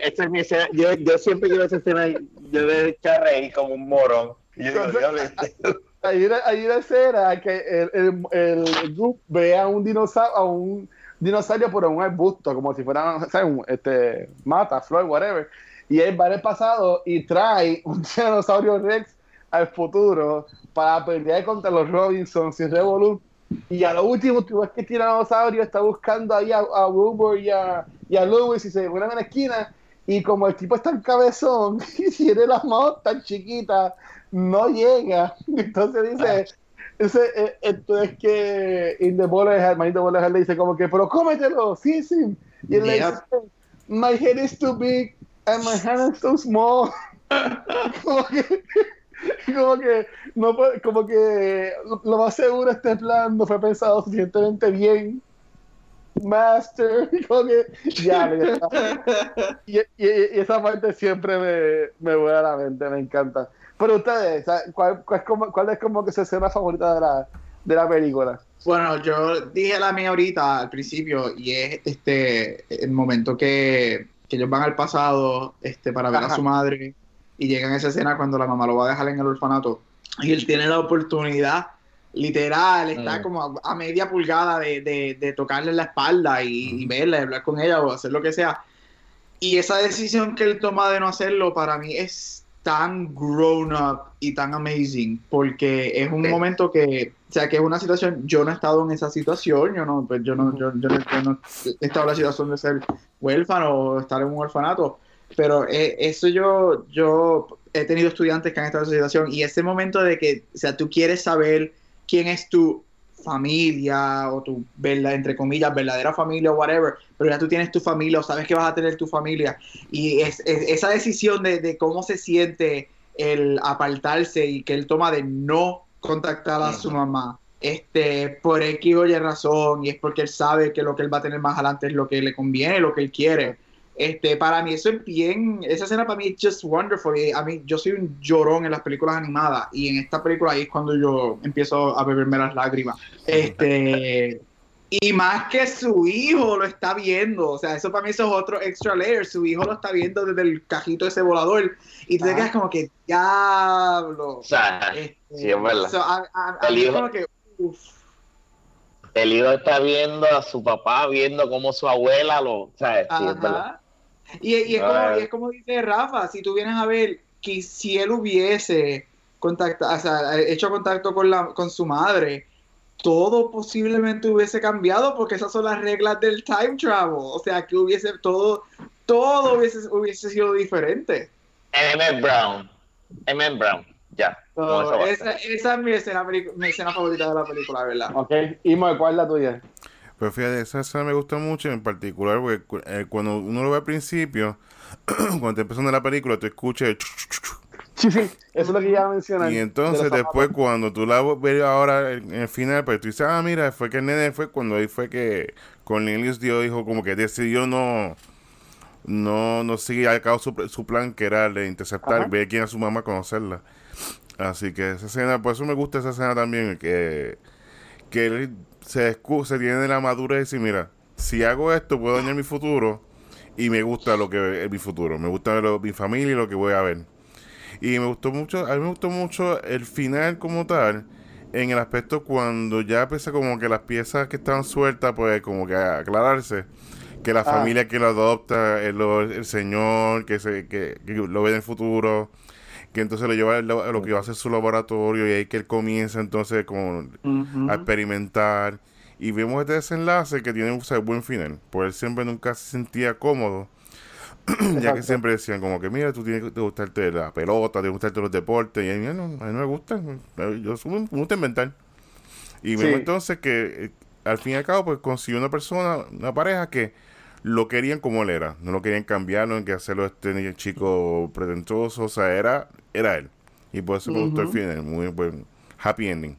Esta es mi escena. Yo, yo siempre quiero esa escena. Yo de reír como un morón. hay, una, hay una escena que el, el, el grupo ve a un dinosaurio, a un dinosaurio por un arbusto, como si fuera, ¿sabes? Un, este, mata, flor, whatever. Y él va en el pasado y trae un dinosaurio Rex al futuro para pelear contra los Robinsons y Revolut y a lo último, tú ves que Tiranosaurio está buscando ahí a, a y a, y a Lewis y se ponen en la esquina. Y como el tipo está en cabezón y tiene las manos tan chiquitas, no llega. Entonces dice, ese, eh, entonces que In the Bowler le dice como que, pero cómetelo, sí, sí. Y él le dice, my head is too big and my hand is too small. como que, como que no como que lo más seguro este plan no fue pensado suficientemente bien. Master como que ya, y, esa parte siempre me, me vuelve a la mente me encanta. Pero ustedes ¿cuál, cuál, es, como, cuál es como que su escena favorita de la, de la película bueno yo dije la mía ahorita al principio y es este el momento que, que ellos van al pasado este para ver a su madre y llegan a esa escena cuando la mamá lo va a dejar en el orfanato y él tiene la oportunidad, literal, está mm. como a, media pulgada de, de, tocarle la espalda y, y verla, hablar con ella o hacer lo que sea. Y esa decisión que él toma de no hacerlo para mí es tan grown up y tan amazing porque es un momento que, o sea, que es una situación, yo no he estado en esa situación, yo no, pues yo no, yo, yo no, he estado en la situación de ser huérfano o estar en un orfanato, pero eh, eso yo, yo he tenido estudiantes que han estado en esa situación y ese momento de que, o sea, tú quieres saber quién es tu familia o tu, entre comillas, verdadera familia o whatever, pero ya tú tienes tu familia o sabes que vas a tener tu familia y es, esa decisión de, de, cómo se siente el apartarse y que él toma de no contactar a su mamá este por X o Y razón y es porque él sabe que lo que él va a tener más adelante es lo que le conviene, lo que él quiere este, para mí eso es bien, esa escena para mí es just wonderful. a mí, yo soy un llorón en las películas animadas y en esta película ahí es cuando yo empiezo a beberme las lágrimas. Este, y más que su hijo lo está viendo, o sea, eso para mí eso es otro extra layer. Su hijo lo está viendo desde el cajito de ese volador y tú te quedas como que diablo. O sea, este, sí, es verdad. el hijo, como que, El hijo está viendo a su papá, viendo cómo su abuela lo. O sea, sí, es verdad. Y, es como, dice Rafa, si tú vienes a ver que si él hubiese contactado, o sea, hecho contacto con, la, con su madre, todo posiblemente hubiese cambiado porque esas son las reglas del time travel. O sea, que hubiese todo, todo hubiese, hubiese sido diferente. M. Brown. M. Brown. Ya. esa, esa, es mi escena, mi escena favorita de la película, ¿verdad? Ok. ¿Y cuál es la tuya? Pero fíjate, esa escena me gusta mucho en particular porque eh, cuando uno lo ve al principio, cuando te empezando la película, tú escuchas Sí, sí, eso es lo que ya mencioné. Y entonces después cuando tú la ves ahora en el final, pues tú dices, ah, mira, fue que el nene fue cuando ahí fue que Cornelius Dio dijo como que decidió no no no seguir a cabo su, su plan que era de interceptar, ver quién era su mamá, conocerla. Así que esa escena, por eso me gusta esa escena también, que, que él se, se tiene la madurez de decir, mira, si hago esto puedo dañar mi futuro y me gusta lo que es mi futuro, me gusta mi familia y lo que voy a ver. Y me gustó mucho, a mí me gustó mucho el final como tal, en el aspecto cuando ya empieza como que las piezas que estaban sueltas, pues como que aclararse, que la ah. familia que lo adopta es el señor, que, se, que, lo ve en el futuro, que entonces lo lleva a lo, que va a ser su laboratorio y ahí que él comienza entonces con, a experimentar. Y vemos este desenlace que tiene un buen final, pues él siempre nunca se sentía cómodo ya que siempre decían como que, mira, tú tienes que gustarte la pelota, tienes que gustarte los deportes, y a mí no, a mí no me gusta, yo me gusta inventar. Y me entonces que eh, al fin y al cabo, pues consiguió una persona, una pareja que lo querían como él era, no lo querían cambiar, no que hacerlo este chico pretentoso, o sea, era, era él. Y por eso me gustó el final, muy buen happy ending.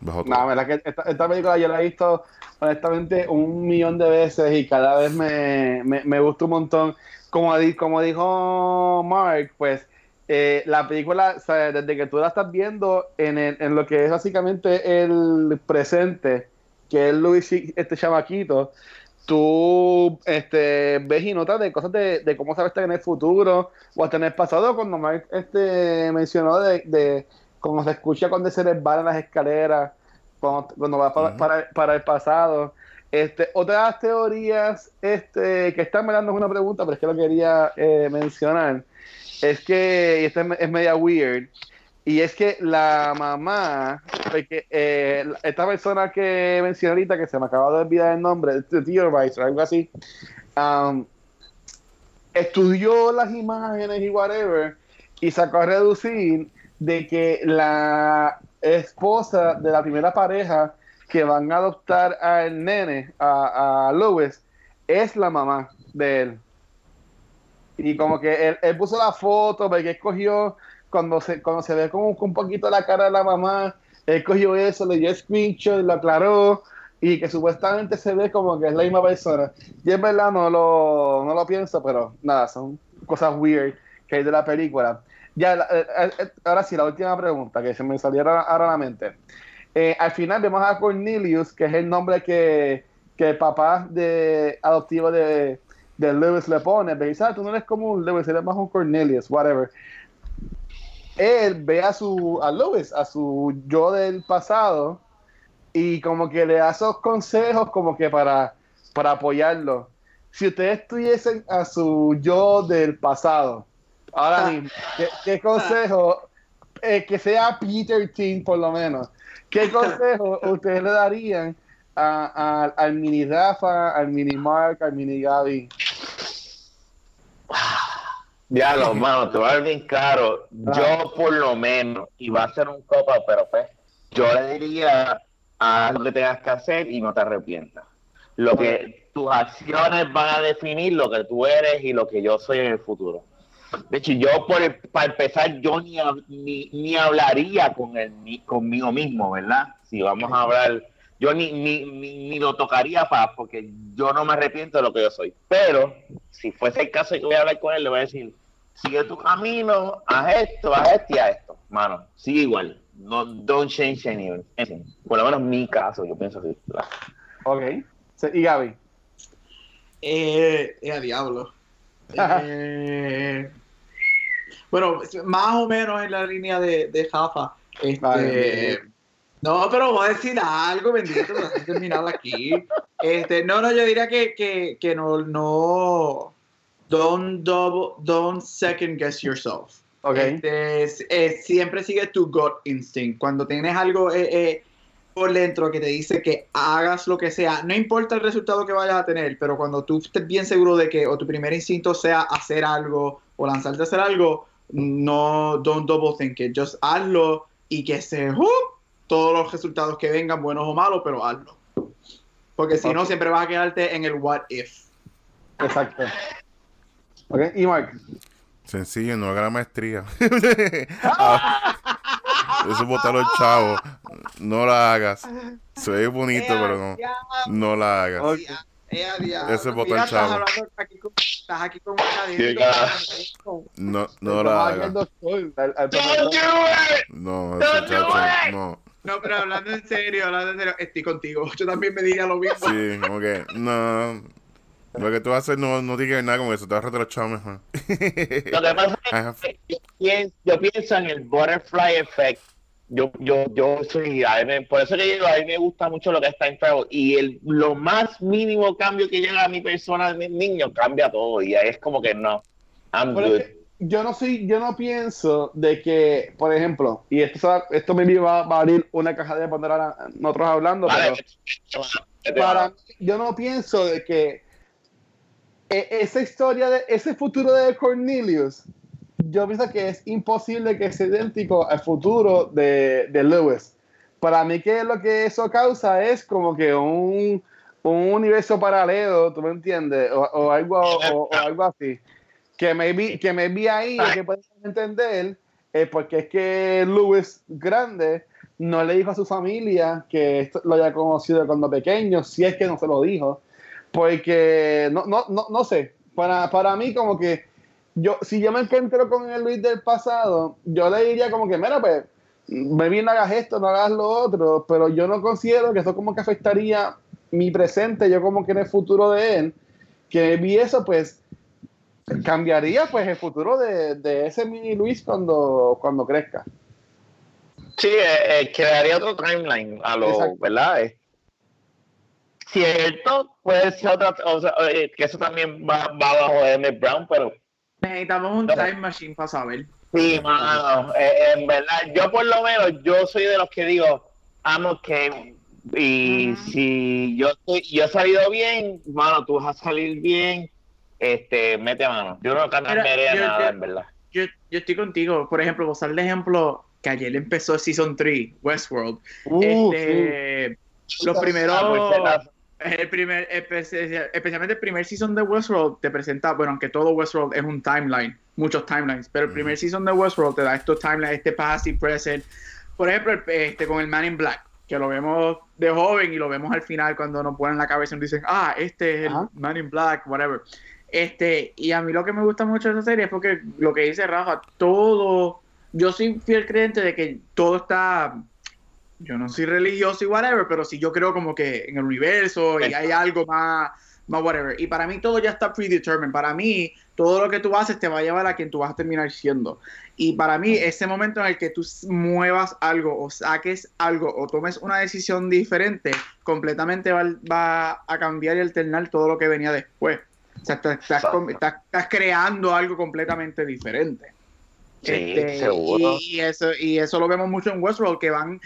Bajo no, verdad que esta, película yo la he visto honestamente un millón de veces y cada vez me, me, gusta un montón. Como, como dijo Mark, pues eh, la película, desde que tú la estás viendo en, en lo que es básicamente el presente, que es Luis, este chamaquito, tú este, ves y notas de cosas de, de cómo sabes en el futuro o hasta en el pasado, cuando Mark este, mencionó de, de cómo se escucha cuando se resbalan las escaleras, cuando, va para, para, el pasado. Este, otras teorías este, que están mirando es una pregunta, pero es que lo quería eh, mencionar, es que, y esto es media weird, y es que la mamá, porque eh, esta persona que mencioné ahorita, que se me acaba de olvidar el nombre, Theorizer, algo así, um, estudió las imágenes y whatever, y sacó a reducir de que la esposa de la primera pareja que van a adoptar al nene, a, a Lewis, es la mamá de él. Y como que él, él puso la foto, porque escogió cuando se, cuando se ve como un poquito la cara de la mamá, él cogió eso, le dio screenshot, lo aclaró y que supuestamente se ve como que es la misma persona. Y es verdad, no lo, no lo pienso, pero nada, son cosas weird que hay de la película. Ya, eh, eh, eh, ahora sí, la última pregunta que se me saliera ahora a la mente. al final vemos a Cornelius, que es el nombre que, que el papá de, adoptivo de, de Lewis le pone. Pero dice, tú no eres como un Lewis, eres más un Cornelius, whatever él ve a su a Lewis, a su yo del pasado y como que le da esos consejos como que para, para apoyarlo. Si ustedes tuviesen a su yo del pasado, ahora ah. mismo, ¿qué, consejo, eh, que sea Peter Team por lo menos, qué consejo ustedes le darían a, al mini Rafa, al mini Mark, al mini Gaby? Ya, lo mano, te voy a dar bien claro. Yo, por lo menos, y va a ser un copa, pero pues, yo le diría haz lo que tengas que hacer y no te arrepientas. Lo que tus acciones van a definir lo que tú eres y lo que yo soy en el futuro. De hecho, yo por para empezar, yo ni, ni, hablaría con el, ni, conmigo mismo, ¿verdad? Si vamos a hablar, yo ni, ni, ni, lo tocaría para, porque yo no me arrepiento de lo que yo soy. Pero si fuese el caso de que voy a hablar con él, le voy a decir, sigue tu camino, haz esto, haz esto y haz esto, mano, sigue igual, no, don't change anything, por lo menos en mi caso, yo pienso así. Ok, ¿y Gaby? Eh, eh a diablo. eh, bueno, más o menos en la línea de, de Jafa. Este, no, pero voy a decir algo, bendito, no terminado aquí. Este, no, no, yo diría que, que, que no, no, don't double, don't second guess yourself. Okay. Este, siempre sigue tu gut instinct. Cuando tienes algo eh, eh, por dentro que te dice que hagas lo que sea, no importa el resultado que vayas a tener, pero cuando tú estés bien seguro de que o tu primer instinto sea hacer algo o lanzarte a hacer algo, no, don't double think it, just hazlo y que se, uh, todos los resultados que vengan, buenos o malos, pero hazlo. Porque si no, siempre vas a quedarte en el what if. Exacto. Ok, y Mark. Sencillo, no haga la maestría. Ah, eso botar los chavos. No la hagas. Se ve bonito, pero no. No la hagas. Okay. Eso es botar chavo. Estás aquí con una No, no la hagas. No, no. No, pero hablando en serio, hablando en serio, estoy contigo. Yo también me diría lo mismo. Sí, como que, no, lo que tú haces no, no tiene que ver nada con eso, te vas a retrachar mejor. Lo que pasa es que yo pienso, en el butterfly effect. Yo, yo, yo soy, por eso que yo, a mí me gusta mucho lo que está en travel. Y el, lo más mínimo cambio que llega a mi persona, a mi niño, cambia todo. Y ahí es como que no. I'm good. Yo no soy, yo no pienso de que, por ejemplo, y esto, esto me va, va a abrir una caja de Pandora nosotros hablando, pero para, yo no pienso de que e, esa historia de ese futuro de Cornelius, yo pienso que es imposible que sea idéntico al futuro de, de Lewis. Para mí que lo que eso causa es como que un, un universo paralelo, ¿tú me entiendes? O, algo, o, algo así. Que vi, que vi ahí, que puedes entender, es porque es que Lewis grande no le dijo a su familia que esto lo haya conocido cuando pequeño, si es que no se lo dijo. Porque, no, no, no, no sé, para, para mí como que yo, si yo me encuentro con el Luis del pasado, yo le diría como que, mira, pues, me bien hagas esto, no hagas lo otro, pero yo no considero que eso como que afectaría mi presente, yo como que en el futuro de él, que vi eso, pues, cambiaría pues el futuro de, de ese mini Luis cuando, cuando crezca. Sí, eh, eh, quedaría otro timeline a lo, ¿verdad? Es cierto, puede ser otra, o sea, eh, que eso también va, va bajo M. Brown, pero necesitamos un time machine para saber. Sí, mano, eh, en verdad, yo por lo menos, yo soy de los que digo, amo que y si yo yo he salido bien, mano, tú vas a salir bien, este, mete mano. Yo no cambiaría nada, en verdad. Yo, yo estoy contigo, por ejemplo, vos el ejemplo que ayer empezó Season 3, Westworld. Uh, este, Los primeros... Ah, el primer, especialmente el primer season de Westworld te presenta, bueno, aunque todo Westworld es un timeline, muchos timelines, pero el primer season de Westworld te da estos timelines, este past y present. Por ejemplo, este, con el Man in Black, que lo vemos de joven y lo vemos al final cuando nos ponen la cabeza y nos dicen, ah, este es el Man in Black, whatever. Este, y a mí lo que me gusta mucho de esa serie es porque lo que dice Rafa, todo, yo soy fiel creyente de que todo está yo no soy religioso y whatever, pero sí yo creo como que en el universo y hay algo más, más whatever. Y para mí todo ya está predetermined. Para mí, todo lo que tú haces te va a llevar a quien tú vas a terminar siendo. Y para mí, ese momento en el que tú muevas algo o saques algo o tomes una decisión diferente, completamente va, a cambiar y alternar todo lo que venía después. O sea, estás creando algo completamente diferente. Este, y, eso, y eso lo vemos mucho en Westworld, que van,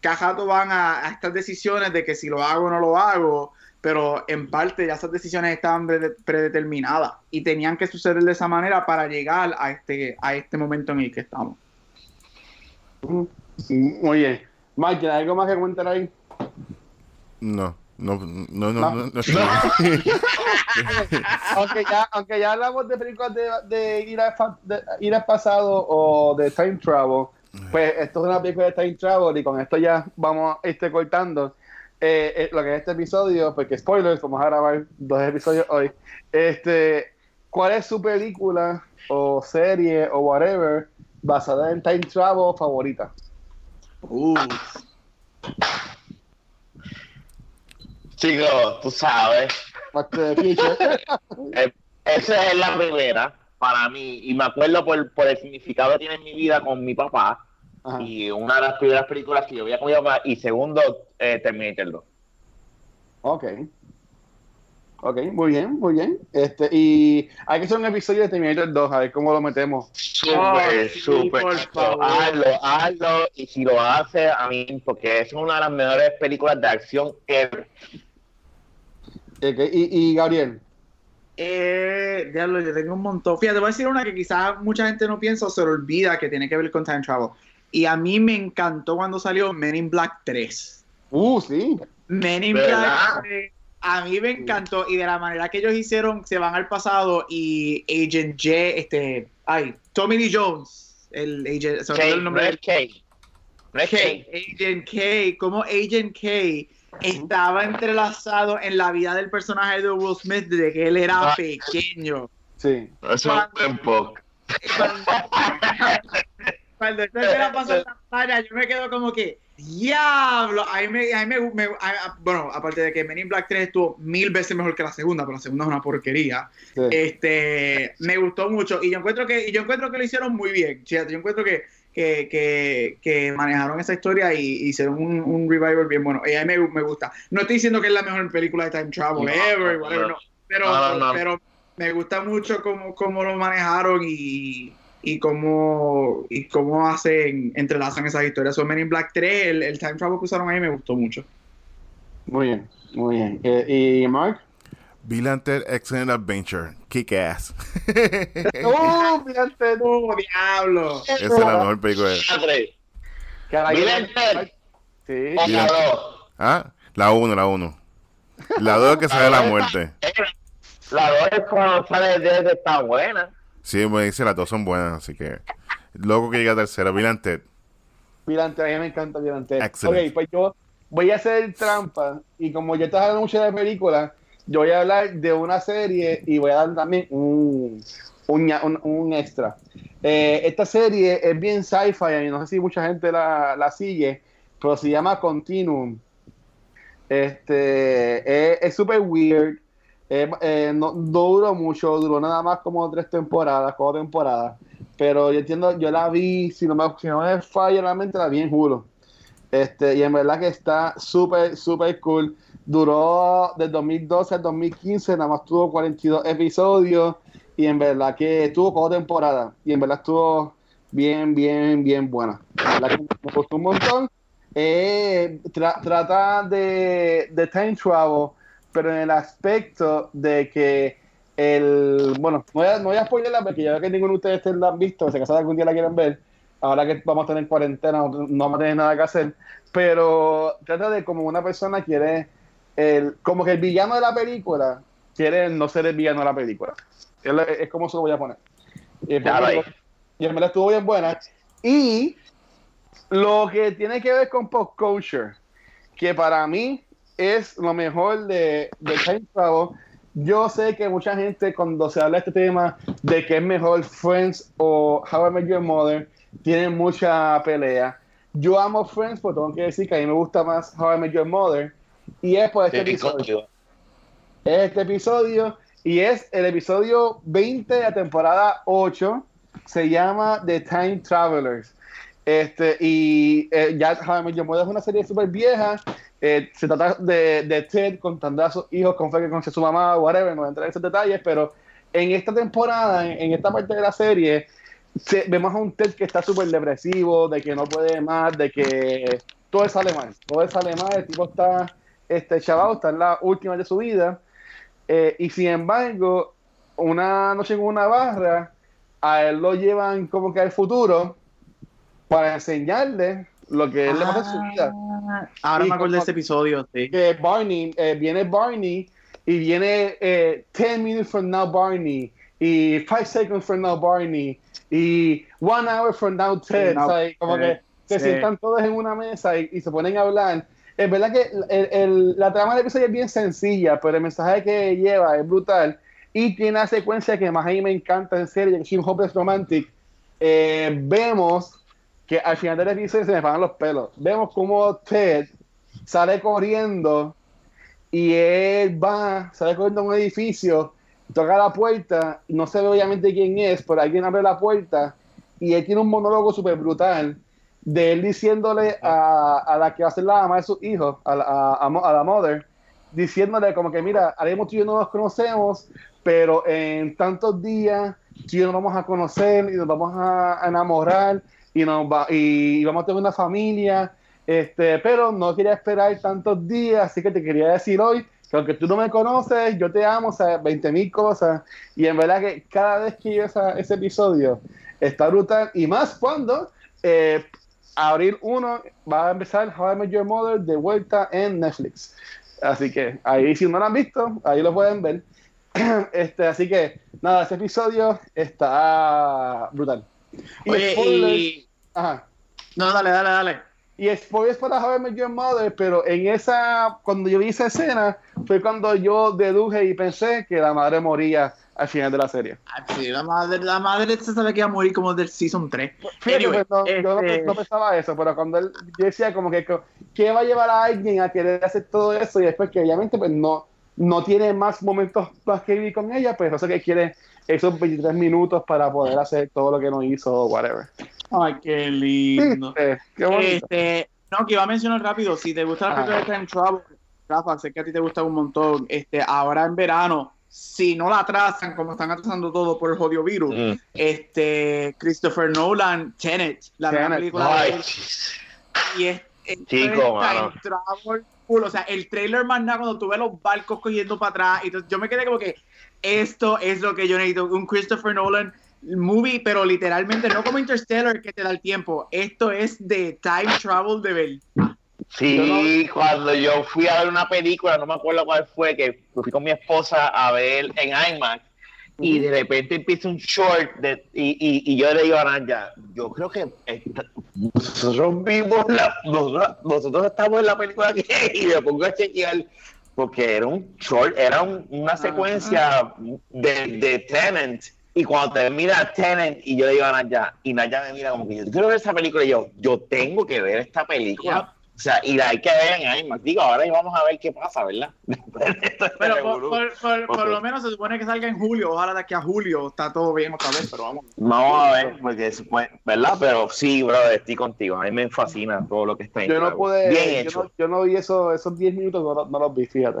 cada van a, estas decisiones de que si lo hago o no lo hago, pero en parte ya esas decisiones estaban predeterminadas y tenían que suceder de esa manera para llegar a este, a este momento en el que estamos. Oye, Mike, ¿hay algo más que comentar ahí? No. No, no, no, no, aunque, ya, aunque ya hablamos de películas de, de, ir, a, ir al pasado o de time travel, pues esto es una película de time travel y con esto ya vamos este, cortando eh, eh, lo que es este episodio, porque spoilers, vamos a grabar dos episodios hoy. Este, ¿Cuál es su película o serie o whatever basada en time travel favorita? Uh. Chico, tú sabes. Eh, esa es la primera para mí. Y me acuerdo por, por el significado que tiene en mi vida con mi papá. Y una de las primeras películas que yo veía con mi papá. Y segundo, eh, Terminator 2. Ok. Ok, muy bien, muy bien. Este, y hay que hacer un episodio de Terminator 2, a ver cómo lo metemos. Súper, súper. hazlo, hazlo. Y si lo hace, a mí, porque es una de las mejores películas de acción ever. ¿Y, Gabriel? Eh, diablo, yo tengo un montón. Fíjate, voy a decir una que quizás mucha gente no piensa o se olvida que tiene que ver con Time Travel. Y a mí me encantó cuando salió Men in Black 3. Uh, sí. Men in Black 3, a mí me encantó. Y de la manera que ellos hicieron, se van al pasado y Agent J, este, ay, Tommy Lee Jones, el agent, K, el nombre K. K. Agent K, como Agent K estaba entrelazado en la vida del personaje de Will Smith desde que él era ah. pequeño. Sí. Eso es tiempo. Cuando esto se la pasó en la pantalla, yo me quedo como que, diablo. A mí me, a mí me, bueno, aparte de que Men in Black 3 estuvo mil veces mejor que la segunda, pero la segunda es una porquería. Este, me gustó mucho y yo encuentro que, y yo encuentro que lo hicieron muy bien. Yo encuentro que que, que, manejaron esa historia y, hicieron un, un, revival bien bueno. Y a mí me, me, gusta. No estoy diciendo que es la mejor película de Time Travel ever, pero, pero me gusta mucho cómo, cómo lo manejaron y, y cómo, y cómo hacen, entrelazan esas historias. So, Men in Black 3, el, Time Travel que usaron ahí me gustó mucho. Muy bien, muy bien. Eh, ¿Y Mark? Ted Excellent Adventure. Kick ass. ¡Oh, Bill and Ted! ¡Oh, diablo! Esa es la mejor película. Ted. Sí. O la dos. ¿Ah? La 1, la 1. La 2 que sale la muerte. La dos es cuando sale de está buena. Sí, me dice las dos son buenas, así que. Loco que llega a tercera. And Ted, a mí me encanta. Excelente. Ok, pues yo voy a hacer trampa y como yo estaba hablando mucho de películas, yo voy a hablar de una serie y voy a dar también un, un, extra. Eh, esta serie es bien sci-fi no sé si mucha gente la, la sigue, pero se llama Continuum. Este es- súper weird. Eh, no, duró mucho, duró nada más como tres temporadas, cuatro temporadas. Pero yo entiendo, yo la vi, si no me, si no me falla la mente, la vi en Hulu. Este, y en verdad que está súper, súper cool. Duró del 2012 al 2015, nada más tuvo 42 episodios. Y en verdad que tuvo cuatro temporadas. Y en verdad estuvo bien, bien, bien buena. En verdad que me gustó un montón. Eh, tra- trata de, de time travel, pero en el aspecto de que el. Bueno, no voy a, no voy a spoilerla porque ya veo que ninguno de ustedes te la han visto. Si acaso algún día la quieren ver ahora que vamos a tener cuarentena, no vamos a tener nada que hacer, pero trata de como una persona quiere, el, como que el villano de la película quiere no ser el villano de la película. Es, la- es como se lo voy a poner. Y, Claro, y en verdad estuvo bien buena. Y lo que tiene que ver con pop culture, que para mí es lo mejor de, de Time Travel. Yo sé que mucha gente cuando se habla de este tema de que es mejor Friends o How I Met Your Mother, tienen mucha pelea. Yo amo Friends, pero tengo que decir que a mí me gusta más How I Met Your Mother. Y es por este episodio. Es este episodio y es el episodio 20 de la temporada 8. Se llama The Time Travelers. Este, y eh, ya Mother es una serie súper vieja. Eh, se trata de, de Ted contando a sus hijos con fe que conoce a su mamá, whatever, no voy a entrar en esos detalles, pero en esta temporada, en, en esta parte de la serie, se- vemos a un Ted que está súper depresivo, de que no puede más, de que todo sale mal, todo sale mal, el tipo está, este chaval está en la última de su vida, eh, y sin embargo, una noche en una barra, a él lo llevan como que al futuro para enseñarle lo que él le pasa en su vida Ahora Y me acuerdo de como- ese episodio, sí. que Barney, eh, viene Barney y viene eh, 10 minutes from now Barney y 5 seconds from now Barney y 1 hour from now Ted, Now ¿sabes? Como Ted, que se sí. sientan todos en una mesa y, y se ponen a hablar. Es verdad que el- el- la trama del episodio es bien sencilla, pero el mensaje que lleva es brutal y tiene una secuencia que más a mí me encanta en serie, un Hopeless Romantic. Eh, vemos que al final del episodio se me pagan los pelos. Vemos como Ted sale corriendo y él va, sale corriendo a un edificio, toca la puerta, no se ve obviamente quién es, pero alguien abre la puerta y él tiene un monólogo súper brutal de él diciéndole a, a la que va a ser la mamá de sus hijos, a la, a, a la mother, diciéndole como que mira, mismo tú y yo no nos conocemos, pero en tantos días tú y yo nos vamos a conocer y nos vamos a a enamorar y, nos va, y vamos a tener una familia, este, pero no quería esperar tantos días, así que te quería decir hoy que aunque tú no me conoces, yo te amo, o sea, 20 mil cosas, y en verdad que cada vez que yo esa- ese episodio está brutal, y más cuando eh, abril 1 va a empezar How I Met Your Mother de vuelta en Netflix. Así que ahí, si no lo han visto, ahí lo pueden ver. Este, así que, nada, ese episodio está brutal. Y Oye, spoilers- y... ajá. No, dale, dale, dale. Y spoilers para How I Met Your Mother, pero en esa, cuando yo vi esa escena, fue cuando yo deduje y pensé que la madre moría al final de la serie. Ah, sí, la madre, la madre se sabe que iba a morir como del season 3. Fíjate, Anyway, pues, no, yo no, este- no pensaba eso, pero cuando él, yo decía como que, ¿qué va a llevar a alguien a querer hacer todo eso? Y después que obviamente pues no, no tiene más momentos más que vivir con ella, pues eso que quiere esos 23 minutos para poder hacer todo lo que no hizo o whatever. Ay, qué lindo. Qué. Este, no, que iba a mencionar rápido, si te gusta la Ajá. película de Time Travel, Rafa, sé que a ti te gusta un montón, este, ahora en verano, si no la atrasan, como están atrasando todo por el jodido virus, Mm. este, Christopher Nolan, Tenet, la nueva Tenet, película de Ay, él, y es, Chico, es mano. Time Travel cool. O sea, el trailer más nada cuando tú ves los barcos cogiendo para atrás. Y entonces yo me quedé como que esto es lo que yo necesito. Un Christopher Nolan movie, pero literalmente no como Interstellar que te da el tiempo. Esto es de time travel de verdad. Sí, cuando yo fui a ver una película, no me acuerdo cuál fue, que fui con mi esposa a ver en IMAX y de repente empieza un short de, y, y, y, yo le digo a Naya, yo creo que esta, nosotros vimos la, nosotros, nosotros, estamos en la película que y me pongo a chequear porque era un short, era un, una secuencia de, de Tenant y cuando termina Tenant y yo le digo a Naya y Naya me mira como que yo quiero ver esa película y yo, yo tengo que ver esta película. O sea, y la hay que ver en IMAX. Digo, ahora vamos a ver qué pasa, ¿verdad? pero por, por, por, por, lo menos se supone que salga en julio. Ojalá de aquí a julio está todo bien otra vez, pero vamos. Vamos a ver, porque ¿verdad? Pero sí, bro, estoy contigo. A mí me fascina todo lo que está en Yo no pude, bien yo hecho. No, yo no vi eso, esos 10 minutos, no, no, los vi, fíjate.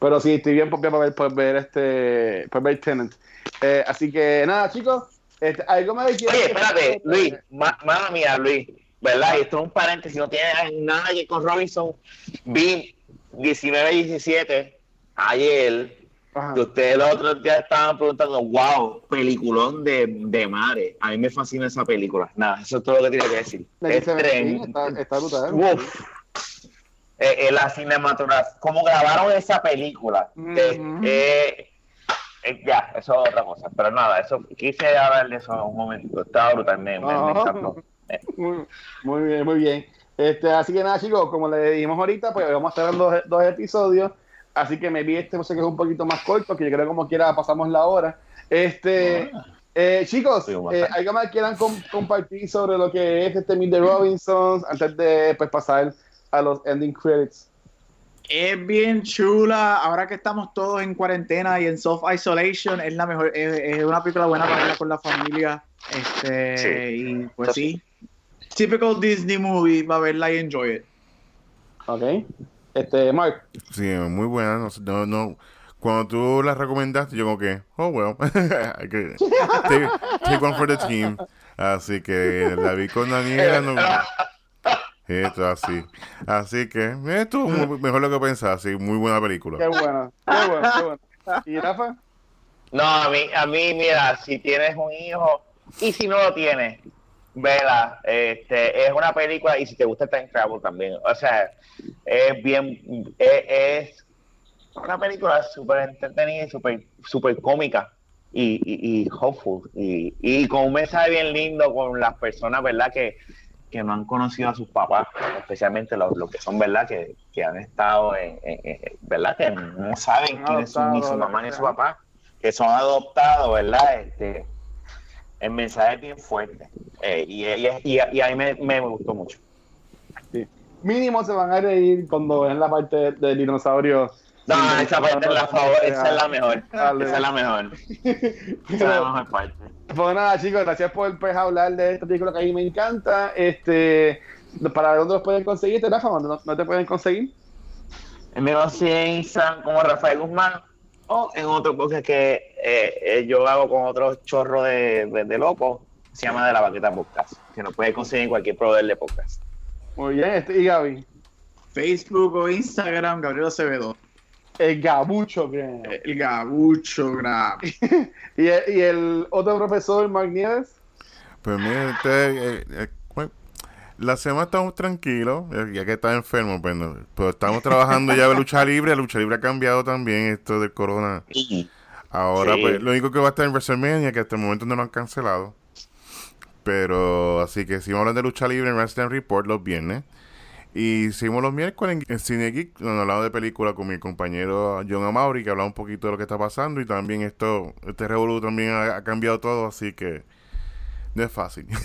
Pero sí, estoy bien porque para ver, por ver este, por ver Tenant. Eh, así que nada, chicos. Este, algo más de Oye, espérate, Luis, mala mía, Luis ¿verdad? Y esto es un paréntesis, no tiene nada que ver con Robinson. Vi 19-17 ayer, que ustedes los otros días estaban preguntando, wow, peliculón de, de Mare. A mí me fascina esa película. Nada, eso es todo lo que tiene que decir. Es. Está, está brutal. Uf. Eh, eh, la cinematografía, cómo grabaron esa película. eh, eh, ya, eso es otra cosa. Pero nada, eso quise hablar de eso un momento. Estaba brutal, me, me, me encantó. Muy, bien, muy bien. Este, así que nada, chicos, como le dijimos ahorita, pues vamos a estar dos, dos episodios. Así que me vi este, no sé que es un poquito más corto, que yo creo que como quiera pasamos la hora. Este, eh, chicos, eh, ¿algo más quieran compartir sobre lo que es este Meet the Robinsons antes de pues, pasar a los ending credits? Es bien chula. Ahora que estamos todos en cuarentena y en soft isolation, es la mejor, es, una película buena para verla con la familia. Este, y pues sí, typical Disney movie, va a verla y enjoy it. Ok. Este, Mark. Sí, muy buena. No, no, cuando tú la recomendaste, yo como que, oh, well, take, one for the team. Así que la vi con Daniela. No, esto así. Así que esto mejor lo que pensaba. Sí, muy buena película. Qué buena, qué buena, qué buena. ¿Y Rafa? No, a mí, a mí, mira, si tienes un hijo y si no lo tienes, vela. Este, es una película y si te gusta Time Travel también. O sea, es bien, es, una película súper entretenida y súper super cómica y, y, y hopeful. Y, y con un mensaje bien lindo con las personas, ¿verdad? Que, que no han conocido a sus papás, especialmente los, los que son, ¿verdad? Que, que han estado, en, ¿verdad? Que no saben quién es su, ni su mamá ni su papá, que son adoptados, ¿verdad? Este, el mensaje es bien fuerte eh, y, y, y, a mí me, me gustó mucho. Sí. Mínimo se van a reír cuando ven la parte del dinosaurio. No, esa parte es la, favor, esa es la mejor. Esa es la mejor. esa es la mejor parte. Pues nada, chicos, gracias por pues, hablar de esta película que a mí me encanta. Este, ¿Para dónde los pueden conseguir, Rafa? ¿Dónde no, te pueden conseguir? Me consiguen Instagram como Rafael Guzmán o en otro podcast que eh, eh, yo hago con otro chorro de, de, locos, se llama De la Baqueta Podcast, que nos puede conseguir en cualquier proveedor de podcast. Muy bien, este, y Gaby. Facebook o Instagram, Gabriel Acevedo. El gabucho, bien. El gabucho, grab. ¿Y, el, ¿Y el otro profesor, Mark Nieves? Pues mire, usted, eh, la semana estamos tranquilos, ya que está enfermo, pues pero estamos trabajando ya de lucha libre. La lucha libre ha cambiado también esto del corona. Ahora, pues, lo único que va a estar en WrestleMania, que hasta el momento no lo han cancelado. Pero, así que seguimos hablando de lucha libre en Wrestling Report los viernes. Y seguimos los miércoles en, Cine Geek, donde hablamos de película con mi compañero John Amaury, que habla un poquito de lo que está pasando. Y también esto, este revolú también ha, ha cambiado todo, así que no es fácil.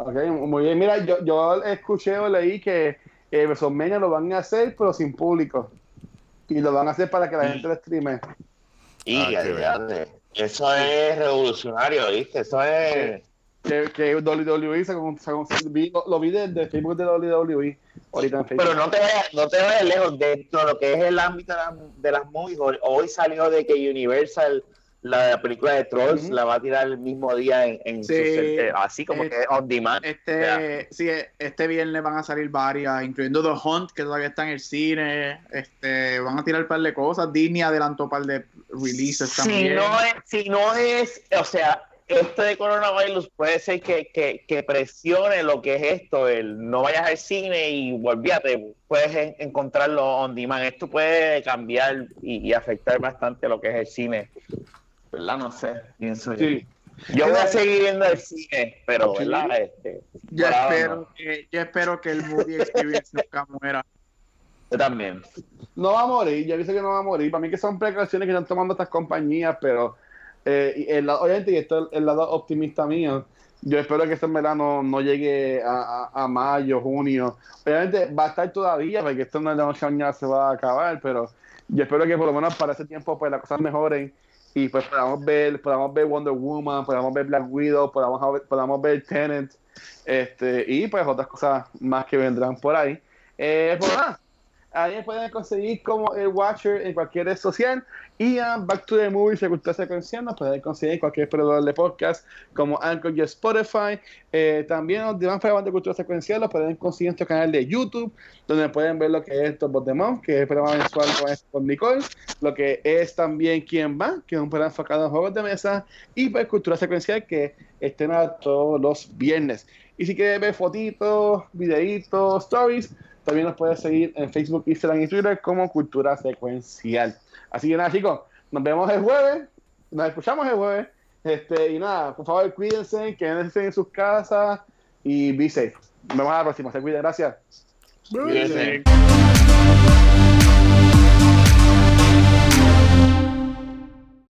Ok, muy bien. Mira, yo, yo escuché o leí que eh, WrestleMania lo van a hacer, pero sin público. Y lo van a hacer para que la gente lo streame. Y ah, eso es revolucionario, ¿viste? Eso es. Que, que WWE se, lo vi desde Facebook de WWE ahorita en Facebook. Pero no te vayas, no te vayas lejos dentro de lo que es el ámbito de, las movies. Hoy salió de que Universal la película de Trolls la va a tirar el mismo día en, su, eh, así como que on demand. Este, sí, este viernes van a salir varias, incluyendo The Hunt, que todavía está en el cine. Este, van a tirar un par de cosas. Disney adelantó un par de releases también. Si no es, si no es, o sea, esto de coronavirus puede ser que, que, presione lo que es esto, el no vayas al cine y volvíate, puedes encontrarlo on demand. Esto puede cambiar y, afectar bastante lo que es el cine. ¿Verdad? No sé, pienso yo. Yo voy a seguir viendo el cine, pero ¿verdad? Este, yo, espero que, yo espero que el movie experience nunca muera. Yo también. No va a morir, yo dice que no va a morir. Para mí que son precauciones que están tomando estas compañías, pero eh, el, obviamente, y esto es el lado optimista mío, yo espero que este verano no llegue a, mayo, junio. Obviamente va a estar todavía, porque esto no es ya se va a acabar, pero yo espero que por lo menos para ese tiempo pues las cosas mejoren y pues podamos ver, podamos ver Wonder Woman, podamos ver Black Widow, podamos ver, podamos ver Tenant, este, y pues otras cosas más que vendrán por ahí. Eh, pues Ahí pueden conseguir como el Watcher en cualquier red social. Y a Back to the Movies de Cultura Secuencial nos pueden conseguir cualquier proveedor de podcast como Anchor y Spotify. Eh, también los demás programas de Cultura Secuencial los pueden conseguir en nuestro canal de YouTube, donde pueden ver lo que es Top Month, que es el programa mensual con, Nicole, lo que es también Quién Va, que es un programa enfocado en juegos de mesa, y pues Cultura Secuencial, que estrena todos los viernes. Y si quieren ver fotitos, videitos, stories, también nos puedes seguir en Facebook, Instagram y Twitter como Cultura Secuencial. Así que nada, chicos, nos vemos el jueves, nos escuchamos el jueves. Este, y nada, por favor, cuídense, quédense en sus casas y be safe. Nos vemos a la próxima. Se cuiden, gracias. Cuídense.